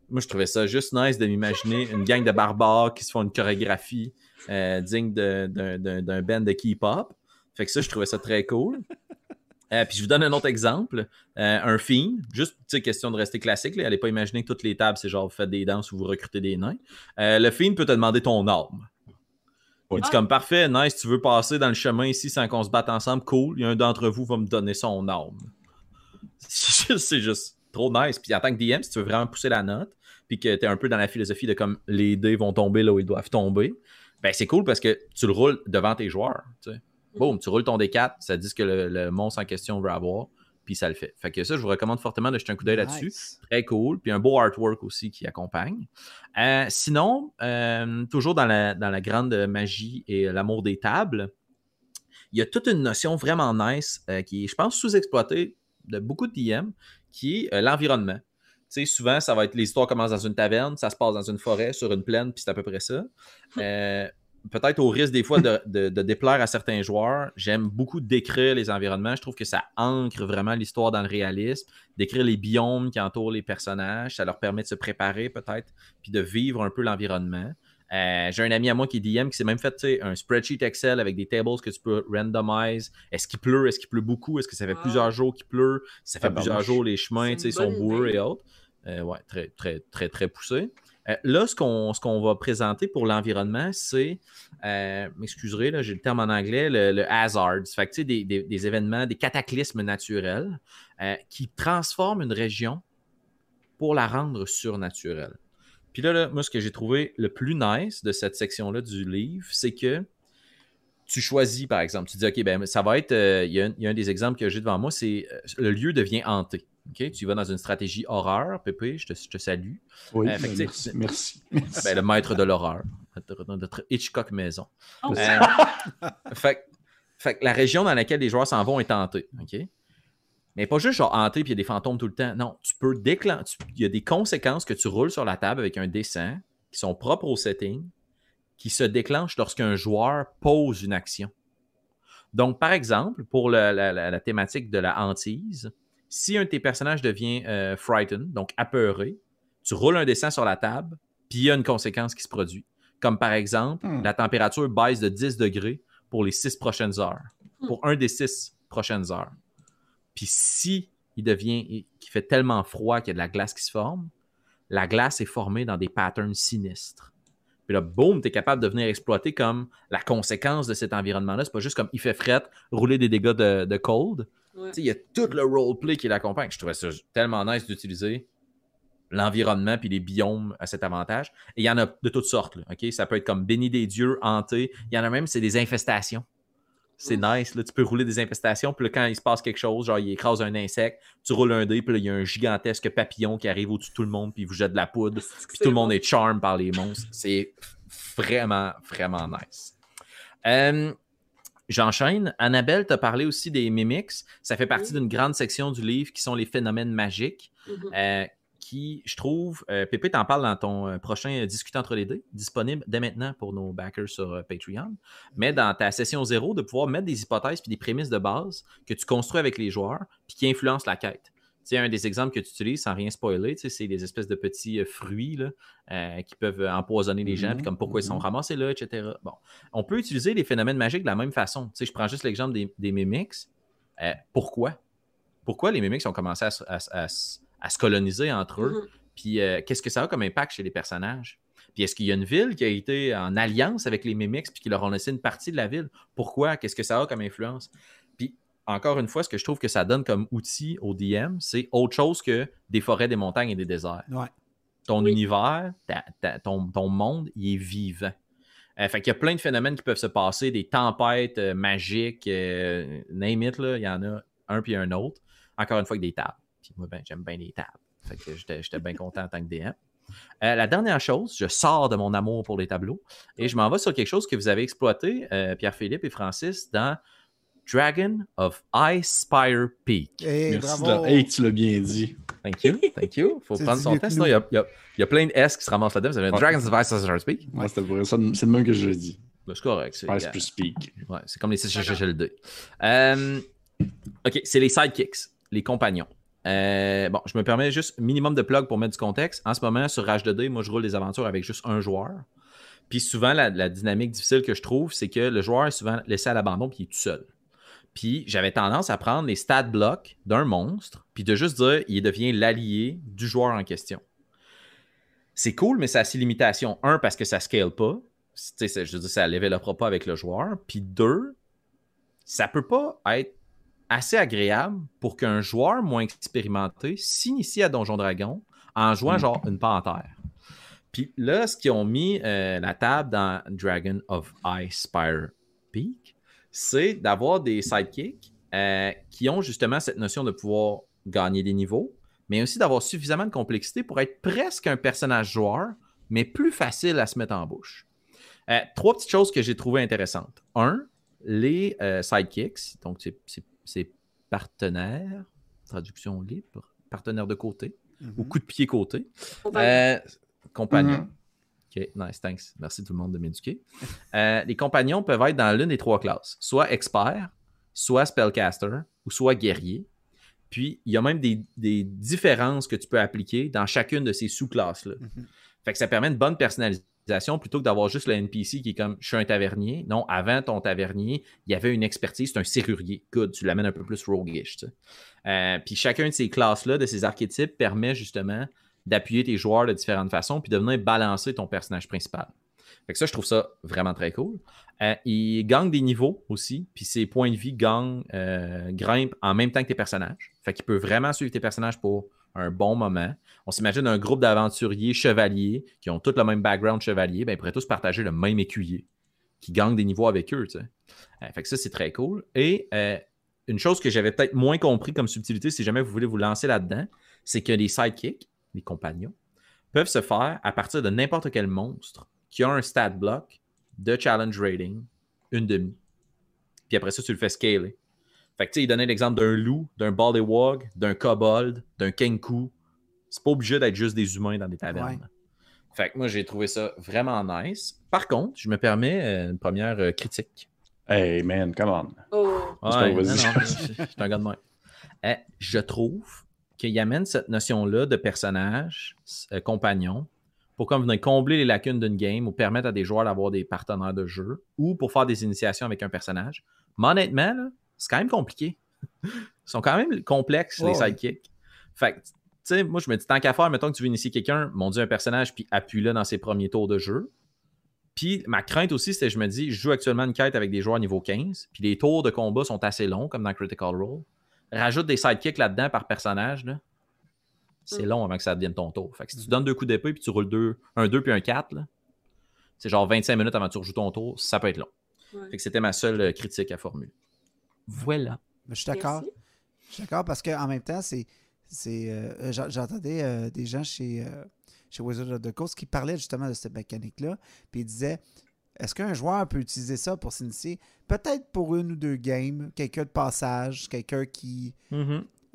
Moi, je trouvais ça juste nice de m'imaginer une gang de barbares qui se font une chorégraphie euh, digne d'un band de K-pop. Fait que ça, je trouvais ça très cool. Euh, puis je vous donne un autre exemple. Un fiend, juste question de rester classique. Là. Allez pas imaginer que toutes les tables, c'est genre vous faites des danses ou vous recrutez des nains. le fiend peut te demander ton arme. Il dit comme parfait, nice, tu veux passer dans le chemin ici sans qu'on se batte ensemble, cool. Il y a un d'entre vous va me donner son arme. C'est juste trop nice. Puis en tant que DM, si tu veux vraiment pousser la note, puis que tu es un peu dans la philosophie de comme les dés vont tomber là où ils doivent tomber, ben c'est cool parce que tu le roules devant tes joueurs. Tu sais. Boum, tu roules ton D4, ça dit ce que le, monstre en question veut avoir, puis ça le fait. Fait que ça, je vous recommande fortement de jeter un coup d'œil là-dessus. Très cool. Puis un beau artwork aussi qui accompagne. Euh, sinon, euh, toujours dans la, dans la grande magie et l'amour des tables, il y a toute une notion vraiment nice euh, qui est, je pense, sous-exploitée de beaucoup de DM, qui est l'environnement sais, souvent, ça va être les histoires commencent dans une taverne, ça se passe dans une forêt, sur une plaine, puis c'est à peu près ça. Euh, peut-être au risque des fois de, déplaire à certains joueurs, j'aime beaucoup décrire les environnements. Je trouve que ça ancre vraiment l'histoire dans le réalisme. Décrire les biomes qui entourent les personnages, ça leur permet de se préparer peut-être, puis de vivre un peu l'environnement. Euh, j'ai un ami à moi qui est DM qui s'est même fait un spreadsheet Excel avec des tables que tu peux randomize. Est-ce qu'il pleut? Est-ce qu'il pleut beaucoup? Est-ce que ça fait plusieurs jours qu'il pleut? Ça fait plusieurs jours les chemins sont boueux et autres. Euh, ouais, très, très, très, très poussé. Euh, là, ce qu'on, va présenter pour l'environnement, c'est, euh, m'excuserez, j'ai le terme en anglais, le, hazard. Fait que, des, des, des, événements, des cataclysmes naturels qui transforment une région pour la rendre surnaturelle. Puis là, là, moi, ce que j'ai trouvé le plus nice de cette section-là du livre, c'est que tu choisis, par exemple, tu dis, OK, ben, ça va être, il y, y, a un des exemples que j'ai devant moi, c'est le lieu devient hanté. Tu vas dans une stratégie horreur, Pépé, je te, je te salue. Oui, euh, merci, merci, Ben, le maître de l'horreur, notre Hitchcock maison. Oh. Euh, fait, fait, la région dans laquelle les joueurs s'en vont est tentée. OK? Mais pas juste genre hanté puis il y a des fantômes tout le temps. Non, tu peux déclencher. Il y a des conséquences que tu roules sur la table avec un dessin qui sont propres au setting, qui se déclenchent lorsqu'un joueur pose une action. Donc, par exemple, pour la, la thématique de la hantise, si un de tes personnages devient euh, frightened, donc apeuré, tu roules un dessin sur la table, puis il y a une conséquence qui se produit. Comme par exemple, hmm. la température baisse de 10 degrés pour les 6 prochaines heures. Hmm. Pour un des 6 prochaines heures. Puis si il devient, qui fait tellement froid qu'il y a de la glace qui se forme, la glace est formée dans des patterns sinistres. Puis là, boum, tu es capable de venir exploiter comme la conséquence de cet environnement-là. C'est pas juste comme il fait fret, rouler des dégâts de cold. Il y a tout le roleplay qui l'accompagne. Je trouvais ça tellement nice d'utiliser l'environnement puis les biomes à cet avantage. Et il y en a de toutes sortes. ok? Ça peut être comme béni des dieux, hanté. Il y en a même, c'est des infestations. C'est nice. Là. Tu peux rouler des infestations. Puis quand il se passe quelque chose, genre il écrase un insecte, tu roules un dé, puis il y a un gigantesque papillon qui arrive au-dessus de tout le monde, puis il vous jette de la poudre. Puis tout le monde est charme par les monstres. C'est vraiment, vraiment nice. Euh, J'enchaîne. Annabelle t'a parlé aussi des mimics. Ça fait partie d'une grande section du livre qui sont les phénomènes magiques. Mm-hmm. Euh, qui, je trouve, euh, Pépé t'en parle dans ton euh, prochain Discuter entre les deux, disponible dès maintenant pour nos backers sur Patreon. Mais dans ta session zéro, de pouvoir mettre des hypothèses puis des prémices de base que tu construis avec les joueurs puis qui influencent la quête un des exemples que tu utilises sans rien spoiler, c'est des espèces de petits euh, fruits là, euh, qui peuvent empoisonner les gens, puis comme pourquoi ils sont mm-hmm. ramassés là, etc. Bon, on peut utiliser les phénomènes magiques de la même façon. je prends juste l'exemple des, des mimics. Euh, pourquoi? Pourquoi les mimics ont commencé à, à se coloniser entre eux? Mhm. Puis euh, qu'est-ce que ça a comme impact chez les personnages? Puis est-ce qu'il y a une ville qui a été en alliance avec les Mimics puis qui leur ont laissé une partie de la ville? Pourquoi? Qu'est-ce que ça a comme influence? Encore une fois, ce que je trouve que ça donne comme outil au DM, c'est autre chose que des forêts, des montagnes et des déserts. Ouais. Ton Oui. univers, ta- ta- ton, ton monde, il est vivant. Euh, fait qu'il y a plein de phénomènes qui peuvent se passer, des tempêtes euh, magiques, euh, name it, là, il y en a un puis un autre. Encore une fois, avec des tables. Puis moi, ben, j'aime bien les tables. Fait que j'étais j'étais bien content en tant que DM. Euh, la dernière chose, je sors de mon amour pour les tableaux et je m'en vais sur quelque chose que vous avez exploité, euh, Pierre-Philippe et Francis, dans Dragon of Ice Spire Peak. Et Merci. bravo. de- Hey, tu l'as bien dit. Thank you, thank you. Faut prendre son sinon il y a, y y plein de S qui se ramassent là-dedans. Vous avez Ouais. Dragons of Ice Spire Peak. Ça. C'est le même que je dis. Ben, C'est correct. C'est yeah. plus speak. Ouais, c'est comme les CHHLD. Euh, OK, c'est les sidekicks, les compagnons. Euh, bon, je me permets juste minimum de plug pour mettre du contexte. En ce moment, sur H2D, moi, je roule des aventures avec juste un joueur. Puis souvent, la, la dynamique difficile que je trouve, c'est que le joueur est souvent laissé à l'abandon puis il est tout seul. Puis j'avais tendance à prendre les stat blocks d'un monstre puis de juste dire il devient l'allié du joueur en question. C'est cool, mais ça a ses limitations. Un, parce que ça scale pas. Je veux dire, ça ne levelera pas avec le joueur. Puis deux, ça peut pas être assez agréable pour qu'un joueur moins expérimenté s'initie à Donjon Dragon en jouant Mm. genre une panthère. Puis là, ce qu'ils ont mis euh, la table dans Dragon of Ice Spire Peak, c'est d'avoir des sidekicks euh, qui ont justement cette notion de pouvoir gagner des niveaux, mais aussi d'avoir suffisamment de complexité pour être presque un personnage joueur, mais plus facile à se mettre en bouche. Euh, trois petites choses que j'ai trouvées intéressantes. Un, les euh, sidekicks, donc c'est- partenaires, traduction libre, partenaires de côté, ou coup de pied côté. On va- Euh, compagnons. OK, nice, thanks. Merci tout le monde de m'éduquer. Euh, les compagnons peuvent être dans l'une des trois classes, soit expert, soit spellcaster, ou soit guerrier. Puis, il y a même des, des différences que tu peux appliquer dans chacune de ces sous-classes-là. Mhm. Fait que ça permet une bonne personnalisation plutôt que d'avoir juste le NPC qui est comme je suis un tavernier. Non, avant ton tavernier, il y avait une expertise, c'est un serrurier. Good, tu l'amènes un peu plus roguish. Euh, puis chacun de ces classes-là, de ces archétypes, permet justement d'appuyer tes joueurs de différentes façons puis de venir balancer ton personnage principal. Fait que ça, je trouve ça vraiment très cool. Euh, il gagne des niveaux aussi, puis ses points de vie gagnent, euh, grimpent en même temps que tes personnages. Fait qu'il peut vraiment suivre tes personnages pour un bon moment. On s'imagine un groupe d'aventuriers chevaliers qui ont tous le même background chevalier, ben, ils pourraient tous partager le même écuyer qui gagne des niveaux avec eux. Euh, fait que ça, c'est très cool. Et euh, une chose que j'avais peut-être moins compris comme subtilité, si jamais vous voulez vous lancer là-dedans, c'est que les sidekicks, les compagnons, peuvent se faire à partir de n'importe quel monstre qui a un stat block de challenge rating, une demi. Puis après ça, tu le fais scaler. Fait que tu sais, il donnait l'exemple d'un loup, d'un ballywog, d'un kobold, d'un kenku. C'est pas obligé d'être juste des humains dans des tavernes. Ouais. Fait que moi, j'ai trouvé ça vraiment nice. Par contre, je me permets euh, une première euh, critique. Hey man, come on. Oh. Ouais, non, non, je je suis un gars de même. Euh, je trouve qu'il amène cette notion-là de personnage, euh, compagnon, pour comme venir combler les lacunes d'une game ou permettre à des joueurs d'avoir des partenaires de jeu ou pour faire des initiations avec un personnage. Mais honnêtement, c'est quand même compliqué. Ils sont quand même complexes, les sidekicks. Fait que, tu sais, moi, je me dis, tant qu'à faire, mettons que tu veux initier quelqu'un, mon Dieu, un personnage, puis appuie-le dans ses premiers tours de jeu. Puis ma crainte aussi, c'était, je me dis, je joue actuellement une quête avec des joueurs niveau 15, puis les tours de combat sont assez longs, comme dans Critical Role. Rajoute des sidekicks là-dedans par personnage, là. C'est Mm. long avant que ça devienne ton tour. Fait que si tu donnes deux coups d'épée, puis tu roules deux, un 2 puis un 4, là, c'est genre 25 minutes avant que tu rejoues ton tour, ça peut être long. Ouais. Fait que c'était ma seule euh, critique à formuler. Voilà. Mais je suis d'accord. Je suis d'accord parce qu'en même temps, c'est. c'est euh, j'en- J'entendais euh, des gens chez, euh, chez Wizard of the Coast qui parlaient justement de cette mécanique-là. Puis ils disaient est-ce qu'un joueur peut utiliser ça pour s'initier Peut-être pour une ou deux games, quelqu'un de passage, quelqu'un qui.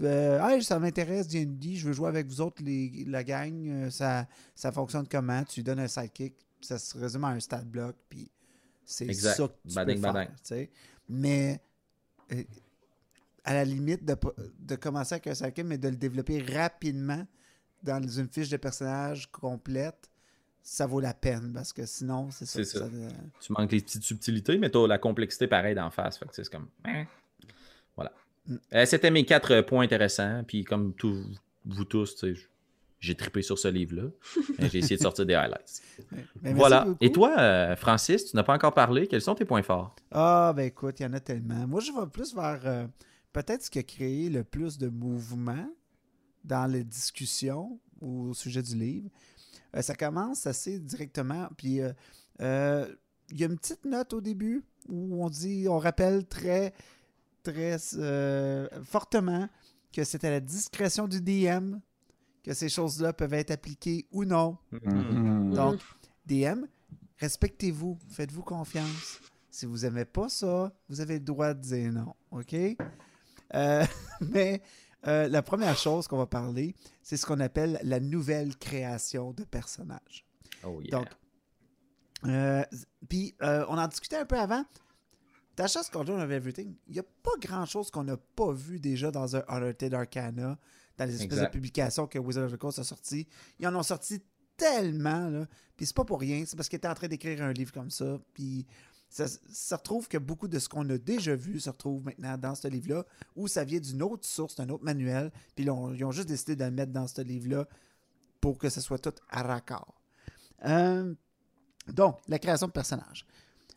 Euh, hey, ça m'intéresse, D&D, je veux jouer avec vous autres, les, la gang. euh, ça, ça fonctionne comment Tu lui donnes un sidekick, ça se résume à un stat block, puis c'est ça que tu Bading, peux bading. Mais euh, à la limite de, de commencer avec un sidekick, mais de le développer rapidement dans une fiche de personnage complète, ça vaut la peine parce que sinon, c'est ça. Ça. euh, Tu manques les petites subtilités, mais tu as la complexité pareille d'en face. Fait que c'est comme. hein? Voilà. Mm. Euh, C'était mes quatre euh, points intéressants. Puis comme tout, vous tous, j'ai trippé sur ce livre-là. j'ai essayé de sortir des highlights. Mais merci voilà. beaucoup. Et toi, euh, Francis, tu n'as pas encore parlé. Quels sont tes points forts? Ah, ben écoute, il y en a tellement. Moi, je vais plus vers peut-être ce qui a créé le plus de mouvement dans les discussions au sujet du livre. Euh, ça commence assez directement, puis euh, euh, il y a une petite note au début où on dit, on rappelle très, très fortement que c'est à la discrétion du DM que ces choses-là peuvent être appliquées ou non. Mhm. Donc, DM, respectez-vous, faites-vous confiance. Si vous n'aimez pas ça, vous avez le droit de dire non, OK? Euh, mais euh, la première chose qu'on va parler, c'est ce qu'on appelle la nouvelle création de personnages. Oh yeah. Donc, euh, puis euh, on en discutait un peu avant. Tasha Squadron of Everything, il n'y a pas grand-chose qu'on n'a pas vu déjà dans un Unearthed Arcana, dans les espèces Exact. de publications que Wizard of the Coast a sorti. Ils en ont sorti tellement, là. Puis c'est pas pour rien, c'est parce qu'il était en train d'écrire un livre comme ça. Puis ça, ça retrouve que beaucoup de ce qu'on a déjà vu se retrouve maintenant dans ce livre-là, où ça vient d'une autre source, d'un autre manuel. Puis ils ont juste décidé de le mettre dans ce livre-là pour que ce soit tout à raccord. Euh, donc, la création de personnages.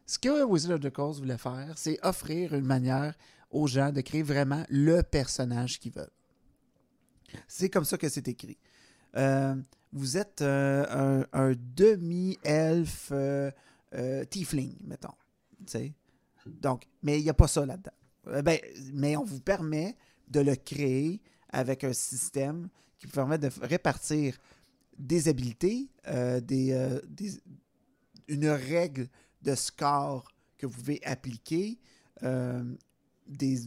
Ce que Wizard of the Coast voulait faire, c'est offrir une manière aux gens de créer vraiment le personnage qu'ils veulent. C'est comme ça que c'est écrit. Euh, vous êtes euh, un, demi-elfe tiefling, mettons. Donc, mais il n'y a pas ça là-dedans. Euh, ben, mais on vous permet de le créer avec un système qui vous permet de répartir des habilités, euh, des, euh, des- une règle de score que vous pouvez appliquer, des,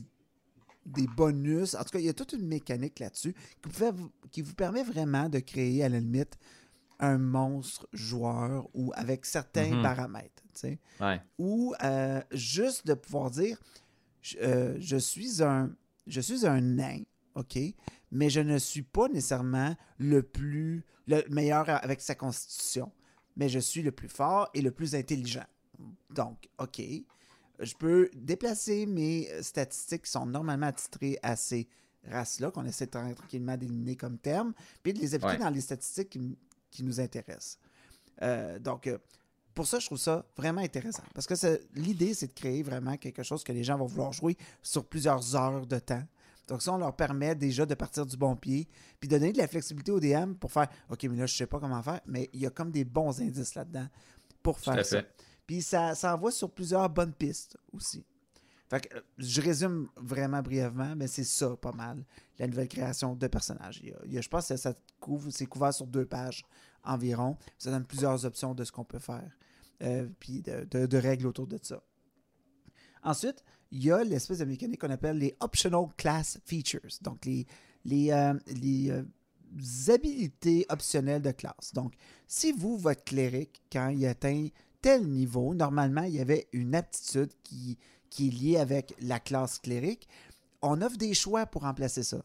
des bonus. En tout cas, il y a toute une mécanique là-dessus qui, qui vous permet vraiment de créer, à la limite, un monstre joueur ou avec certains Mhm. paramètres. Ouais. ou euh, juste de pouvoir dire je, euh, je suis un je suis un nain, OK, mais je ne suis pas nécessairement le plus le meilleur avec sa constitution, mais je suis le plus fort et le plus intelligent. Donc, OK, je peux déplacer mes statistiques qui sont normalement attitrées à ces races-là, qu'on essaie tra- tranquillement d'éliminer comme terme, puis de les appliquer Ouais. dans les statistiques qui, qui nous intéressent. Euh, donc, euh, pour ça, je trouve ça vraiment intéressant. Parce que l'idée, c'est de créer vraiment quelque chose que les gens vont vouloir jouer sur plusieurs heures de temps. Donc, ça, on leur permet déjà de partir du bon pied, puis de donner de la flexibilité au DM pour faire OK, mais là, je sais pas comment faire, mais il y a comme des bons indices là-dedans pour faire ça. fait. Puis ça, ça envoie sur plusieurs bonnes pistes aussi. Fait que, euh, je résume vraiment brièvement, mais c'est ça pas mal, la nouvelle création de personnages. Il y a- je pense que ça couvre, c'est couvert sur deux pages environ. Ça donne plusieurs options de ce qu'on peut faire, euh, puis de, règles autour de ça. Ensuite, il y a l'espèce de mécanique qu'on appelle les optional class features, donc les, les, euh, les habilités optionnelles de classe. Donc, si vous, votre cléric, quand il atteint tel niveau, normalement, il y avait une aptitude qui, qui est liée avec la classe cléric, on offre des choix pour remplacer ça.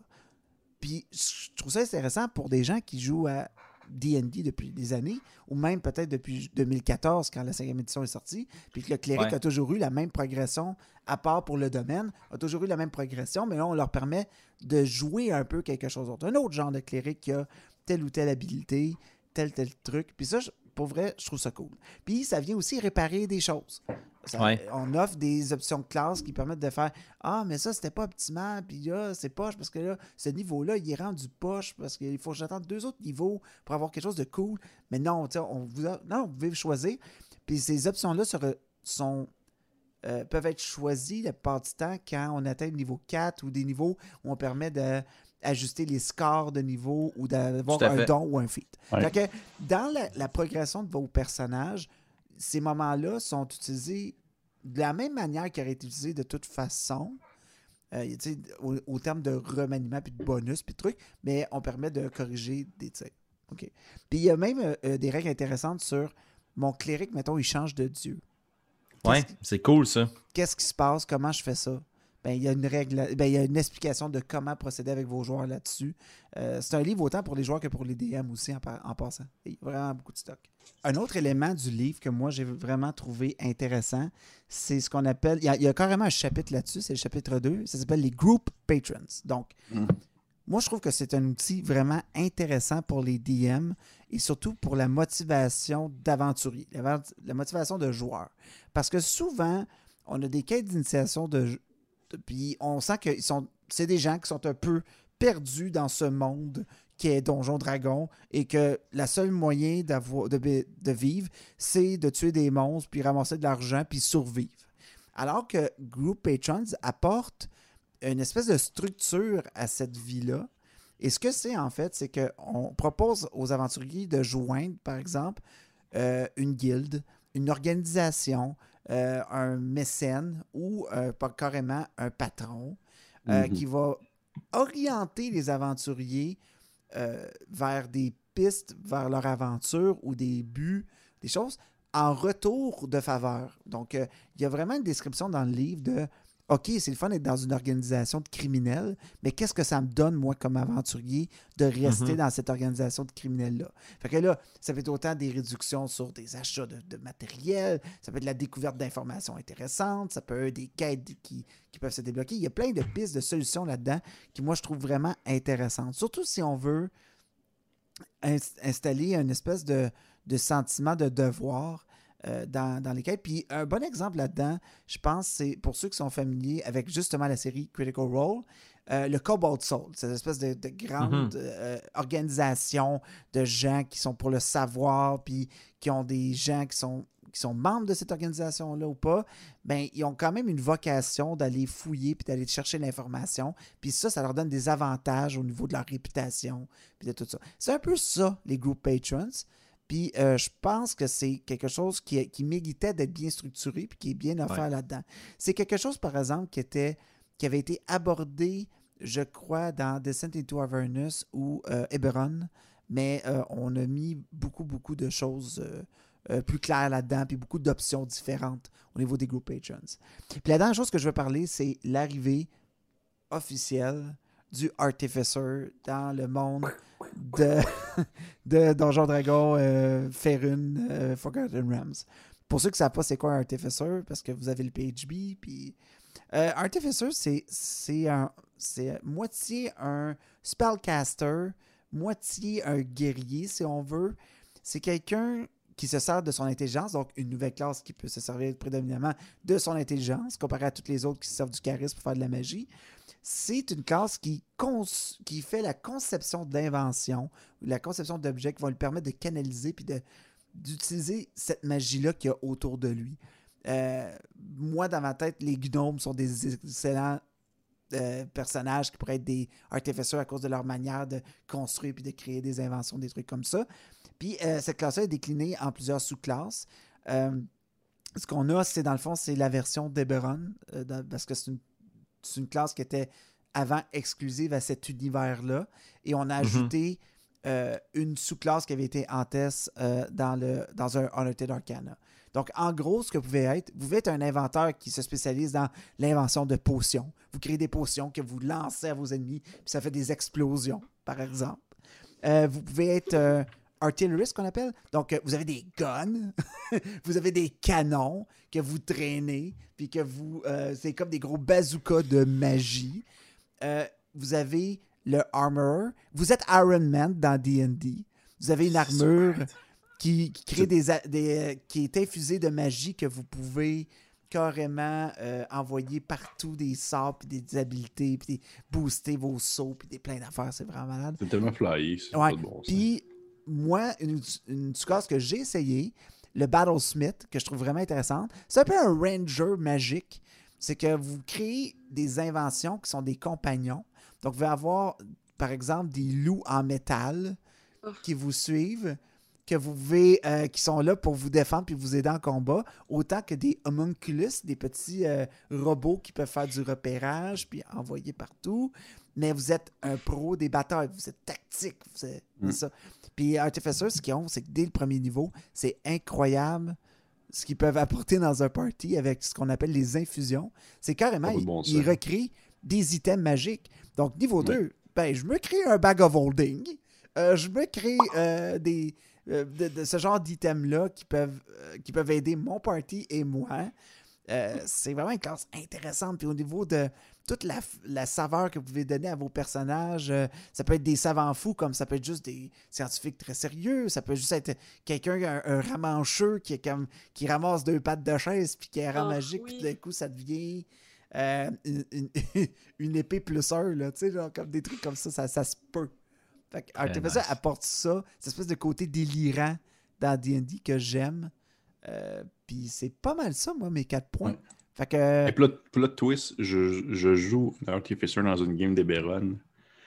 Puis, je trouve ça intéressant pour des gens qui jouent à D&D depuis des années, ou même peut-être depuis 2014, quand la cinquième édition est sortie, puis que le cléric Ouais. a toujours eu la même progression, à part pour le domaine, a toujours eu la même progression, mais là, on leur permet de jouer un peu quelque chose d'autre. Un autre genre de cléric qui a telle ou telle habilité, tel, tel truc. Puis ça, je- pour vrai, je trouve ça cool. Puis ça vient aussi réparer des choses. Ça- Ouais. On offre des options de classe qui permettent de faire Ah, mais ça, c'était pas optimal, puis là, c'est poche parce que là, ce niveau-là, il est rendu poche parce qu'il faut que j'attende deux autres niveaux pour avoir quelque chose de cool. Mais non, on vous a- non, vous pouvez choisir. Puis ces options-là sont, euh, peuvent être choisies la plupart du temps quand on atteint le niveau 4 ou des niveaux où on permet d'ajuster les scores de niveau ou d'avoir un fait. don ou un feat. Ouais. Fait que dans la, la progression de vos personnages, ces moments-là sont utilisés de la même manière qu'ils auraient été utilisés de toute façon. euh, au, au terme de remaniement, puis de bonus, puis de trucs, mais on permet de corriger des tirs. OK. Puis il y a même euh, euh, des règles intéressantes sur mon cléric, mettons, il change de dieu. Ouais, c'est cool ça. Qu'est-ce qui se passe? Comment je fais ça? Ben, il y a une règle, ben, il y a une explication de comment procéder avec vos joueurs là-dessus. Euh, c'est un livre autant pour les joueurs que pour les DM aussi en, pa- en passant. Il y a vraiment beaucoup de stock. Un autre élément du livre que moi j'ai vraiment trouvé intéressant, c'est ce qu'on appelle. Il y, a, il y a carrément un chapitre là-dessus, c'est le chapitre 2. Ça s'appelle les Group Patrons. Donc, Mm. moi, je trouve que c'est un outil vraiment intéressant pour les DM et surtout pour la motivation d'aventurier, la, la motivation de joueur. Parce que souvent, on a des quêtes d'initiation de, puis on sent que c'est des gens qui sont un peu perdus dans ce monde qui est Donjon Dragon et que la seule moyen de, vivre, c'est de tuer des monstres, puis ramasser de l'argent, puis survivre. Alors que Group Patrons apporte une espèce de structure à cette vie-là. Et ce que c'est en fait, c'est qu'on propose aux aventuriers de joindre, par exemple, euh, une guilde, une organisation, euh, un mécène ou euh, pas carrément un patron mm-hmm. qui va orienter les aventuriers vers des pistes, vers leur aventure ou des buts, des choses en retour de faveur. Donc, il y a vraiment une description dans le livre de OK, c'est le fun d'être dans une organisation de criminels, mais qu'est-ce que ça me donne, moi, comme aventurier, de rester mhm. dans cette organisation de criminels-là? Fait que là, ça fait autant des réductions sur des achats de, matériel, ça peut être la découverte d'informations intéressantes, ça peut être des quêtes qui, peuvent se débloquer. Il y a plein de pistes de solutions là-dedans qui, moi, je trouve vraiment intéressantes. Surtout si on veut installer une espèce de, de sentiment de devoir euh, dans, dans, les quêtes. Puis un bon exemple là-dedans, je pense, c'est pour ceux qui sont familiers avec justement la série Critical Role, euh, le Cobalt Soul, cette espèce de, grande mhm. euh, organisation de gens qui sont pour le savoir, puis qui ont des gens qui sont qui sont membres de cette organisation-là ou pas, ben, ils ont quand même une vocation d'aller fouiller puis d'aller chercher l'information. Puis ça, ça leur donne des avantages au niveau de leur réputation puis de tout ça. C'est un peu ça, les group patrons. Puis euh, je pense que c'est quelque chose qui, qui méritait d'être bien structuré puis qui est bien offert là-dedans. C'est quelque chose, par exemple, qui, était, qui avait été abordé, je crois, dans Descent into Avernus ou euh, Eberron, mais euh, on a mis beaucoup, beaucoup de choses plus claires là-dedans, puis beaucoup d'options différentes au niveau des group patrons. Puis la dernière chose que je veux parler, c'est l'arrivée officielle du Artificer dans le monde de, de Donjon Dragon euh, Faerun euh, Forgotten Realms. Pour ceux qui ne savent pas c'est quoi un Artificer, parce que vous avez le PHB, puis... Euh, Artificer, c'est un c'est moitié un spellcaster, moitié un guerrier, si on veut. C'est quelqu'un qui se sert de son intelligence, donc une nouvelle classe qui peut se servir prédominamment de son intelligence, comparé à toutes les autres qui se servent du charisme pour faire de la magie c'est une classe qui, fait la conception d'invention, la conception d'objets qui va lui permettre de canaliser puis d'utiliser cette magie-là qu'il y a autour de lui. Euh, moi, dans ma tête, les gnomes sont des excellents euh, personnages qui pourraient être des artificers à cause de leur manière de construire puis de créer des inventions, des trucs comme ça. Puis euh, cette classe-là est déclinée en plusieurs sous-classes. ce qu'on a, c'est dans le fond, c'est la version d'Eberon, parce que c'est une c'est une classe qui était avant exclusive à cet univers-là. Et on a mhm. ajouté euh, une sous-classe qui avait été en test euh, dans, le, dans un Unlimited Arcana. Donc, en gros, ce que vous pouvez être, vous pouvez être un inventeur qui se spécialise dans l'invention de potions. Vous créez des potions que vous lancez à vos ennemis, puis ça fait des explosions, par exemple. Euh, vous pouvez être artillerist qu'on appelle. Donc, euh, vous avez des guns, vous avez des canons que vous traînez, puis que vous. Euh, c'est comme des gros bazookas de magie. Euh, vous avez le armor. Vous êtes Iron Man dans DD. Vous avez une armure qui, crée des, des, qui est infusée de magie que vous pouvez carrément envoyer partout des sorts, puis des habilités, puis booster vos sauts, puis des plein d'affaires. C'est vraiment malade. C'est tellement flyé. Ouais. Bon, puis moi, une, une que j'ai essayé, le Battlesmith, que je trouve vraiment intéressante, c'est un peu un ranger magique. C'est que vous créez des inventions qui sont des compagnons. Donc, vous allez avoir, par exemple, des loups en métal oh. qui vous suivent, que vous pouvez, euh, qui sont là pour vous défendre puis vous aider en combat, autant que des homunculus, des petits euh, robots qui peuvent faire du repérage puis envoyer partout mais vous êtes un pro des batailles, vous êtes tactique, vous êtes mm. ça. Puis Artificer, ce qu'ils ont, c'est que dès le premier niveau, c'est incroyable ce qu'ils peuvent apporter dans un party avec ce qu'on appelle les infusions. C'est carrément, ils, recréent des items magiques. Donc, niveau 2, ben, je me crée un bag of holding. Euh, je me crée euh, des, euh, de, ce genre d'items-là qui peuvent, qui peuvent aider mon party et moi. C'est vraiment une classe intéressante. Puis au niveau de toute la, la saveur que vous pouvez donner à vos personnages, euh, ça peut être des savants fous, comme ça peut être juste des scientifiques très sérieux, ça peut juste être quelqu'un, un, un ramancheux qui, est comme, qui ramasse deux pattes de chaise, puis qui est rang Ah, magique, puis oui. tout d'un coup, ça devient euh, une, une- une épée plus un, là, tu sais, genre, comme des trucs comme ça, ça, ça se peut. Fait que Artificer nice. apporte ça, cette espèce de côté délirant dans D&D que j'aime. Euh, puis c'est pas mal ça, moi, mes quatre points. Ouais. Fait que... Et plot, plot twist, je, je joue Artificer dans une game d'Eberron.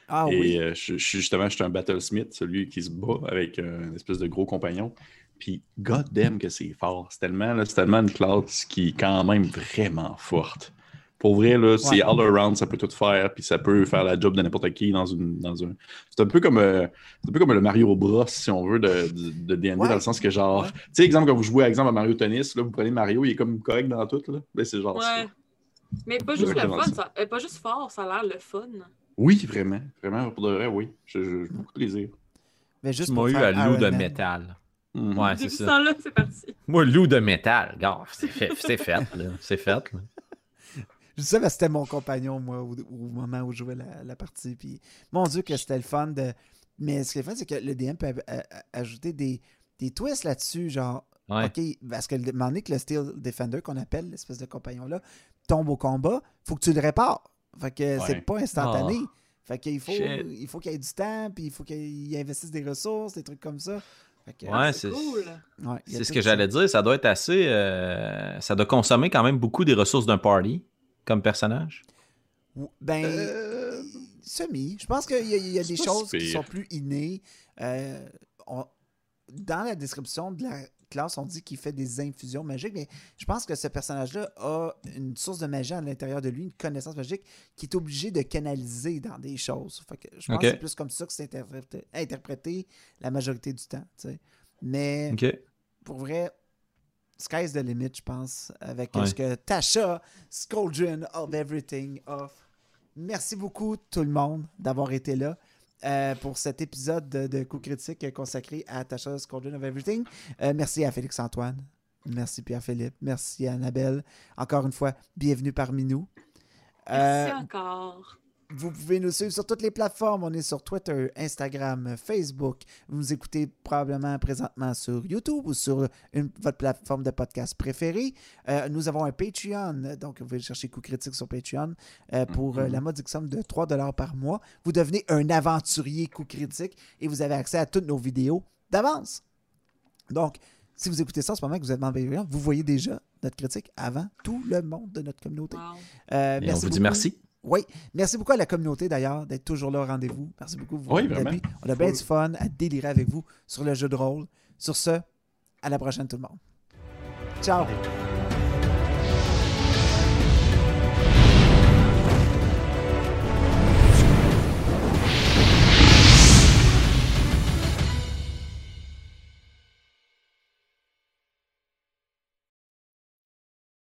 Ah et oui. euh, je, je suis justement, je suis un Battlesmith, celui qui se bat avec euh, une espèce de gros compagnon. Puis, god damn que c'est fort. C'est tellement, là, c'est tellement une classe qui est quand même vraiment forte. Pour vrai, là, c'est all around, ça peut tout faire, puis ça peut faire la job de n'importe qui dans, une, dans un. C'est un peu comme euh, c'est un peu comme le Mario Bros, si on veut, de de, de D&D, Ouais. dans le sens que genre, Ouais. tu sais, exemple, quand vous jouez, exemple, à Mario Tennis, là, vous prenez Mario, il est comme correct dans tout, là. Ben, c'est genre ça. Ouais. Mais pas juste le fun, ça. ça- euh, pas juste fort, ça a l'air le fun. Oui, vraiment, vraiment, pour de vrai, oui. J'ai j'ai beaucoup de plaisir. Mais juste Tu m'as eu à loup de Man. métal. Mhm. Ouais, c'est ça. temps-là, c'est parti. Moi, loup de métal, gars, c'est fait, c'est fait, là. C'est fait, là. Je parce que c'était mon compagnon, moi, au, au moment où je jouais la, la partie. Puis, mon Dieu, que c'était le fun de. Mais ce qui est le fun, c'est que le DM peut a- a- ajouter des, des twists là-dessus, genre. Ouais. OK, parce que le moment donné que le Steel Defender, qu'on appelle l'espèce de compagnon-là, tombe au combat, faut que tu le répares. Fait que c'est pas instantané. Ah. Fait qu'il faut, Shit. il faut qu'il y ait du temps, puis il faut qu'il investisse des ressources, des trucs comme ça. Fait que, Ouais, c'est c'est cool. ouais, ce que j'allais dire. Ça doit être assez. euh, ça doit consommer quand même beaucoup des ressources d'un party comme personnage? Ben, Euh, semi. Je pense qu'il y a, il y a des choses si qui sont plus innées. Euh, on- dans la description de la classe, on dit qu'il fait des infusions magiques, mais je pense que ce personnage-là a une source de magie à l'intérieur de lui, une connaissance magique qui est obligé de canaliser dans des choses. Fait que je pense que c'est plus comme ça que c'est interprété, interprété la majorité du temps. Mais OK. pour vrai, sky's the limit, je pense, avec Ouais. ce que Tasha, Scoldren of Everything, offre. Merci beaucoup, tout le monde, d'avoir été là. euh, pour cet épisode de, de Coup Critique consacré à Tasha Scoldren of Everything. Euh, merci à Félix-Antoine. Merci Pierre-Philippe. Merci à Annabelle. Encore une fois, bienvenue parmi nous. Merci Euh, encore. Vous pouvez nous suivre sur toutes les plateformes. On est sur Twitter, Instagram, Facebook. Vous nous écoutez probablement présentement sur YouTube ou sur une- votre plateforme de podcast préférée. Euh, nous avons un Patreon, donc vous pouvez chercher Coup Critique sur Patreon euh, pour euh, Mhm. la modique somme de 3 par mois. Vous devenez un aventurier Coup Critique et vous avez accès à toutes nos vidéos d'avance. Donc, si vous écoutez ça en ce moment que vous êtes membre Patreon, vous voyez déjà notre critique avant tout le monde de notre communauté. Wow. Euh, Et on vous dit merci. Oui, merci beaucoup à la communauté d'ailleurs d'être toujours là au rendez-vous. Merci beaucoup. Vous Oui, vraiment. On a bien Cool. du fun à délirer avec vous sur le jeu de rôle. Sur ce, à la prochaine tout le monde. Ciao.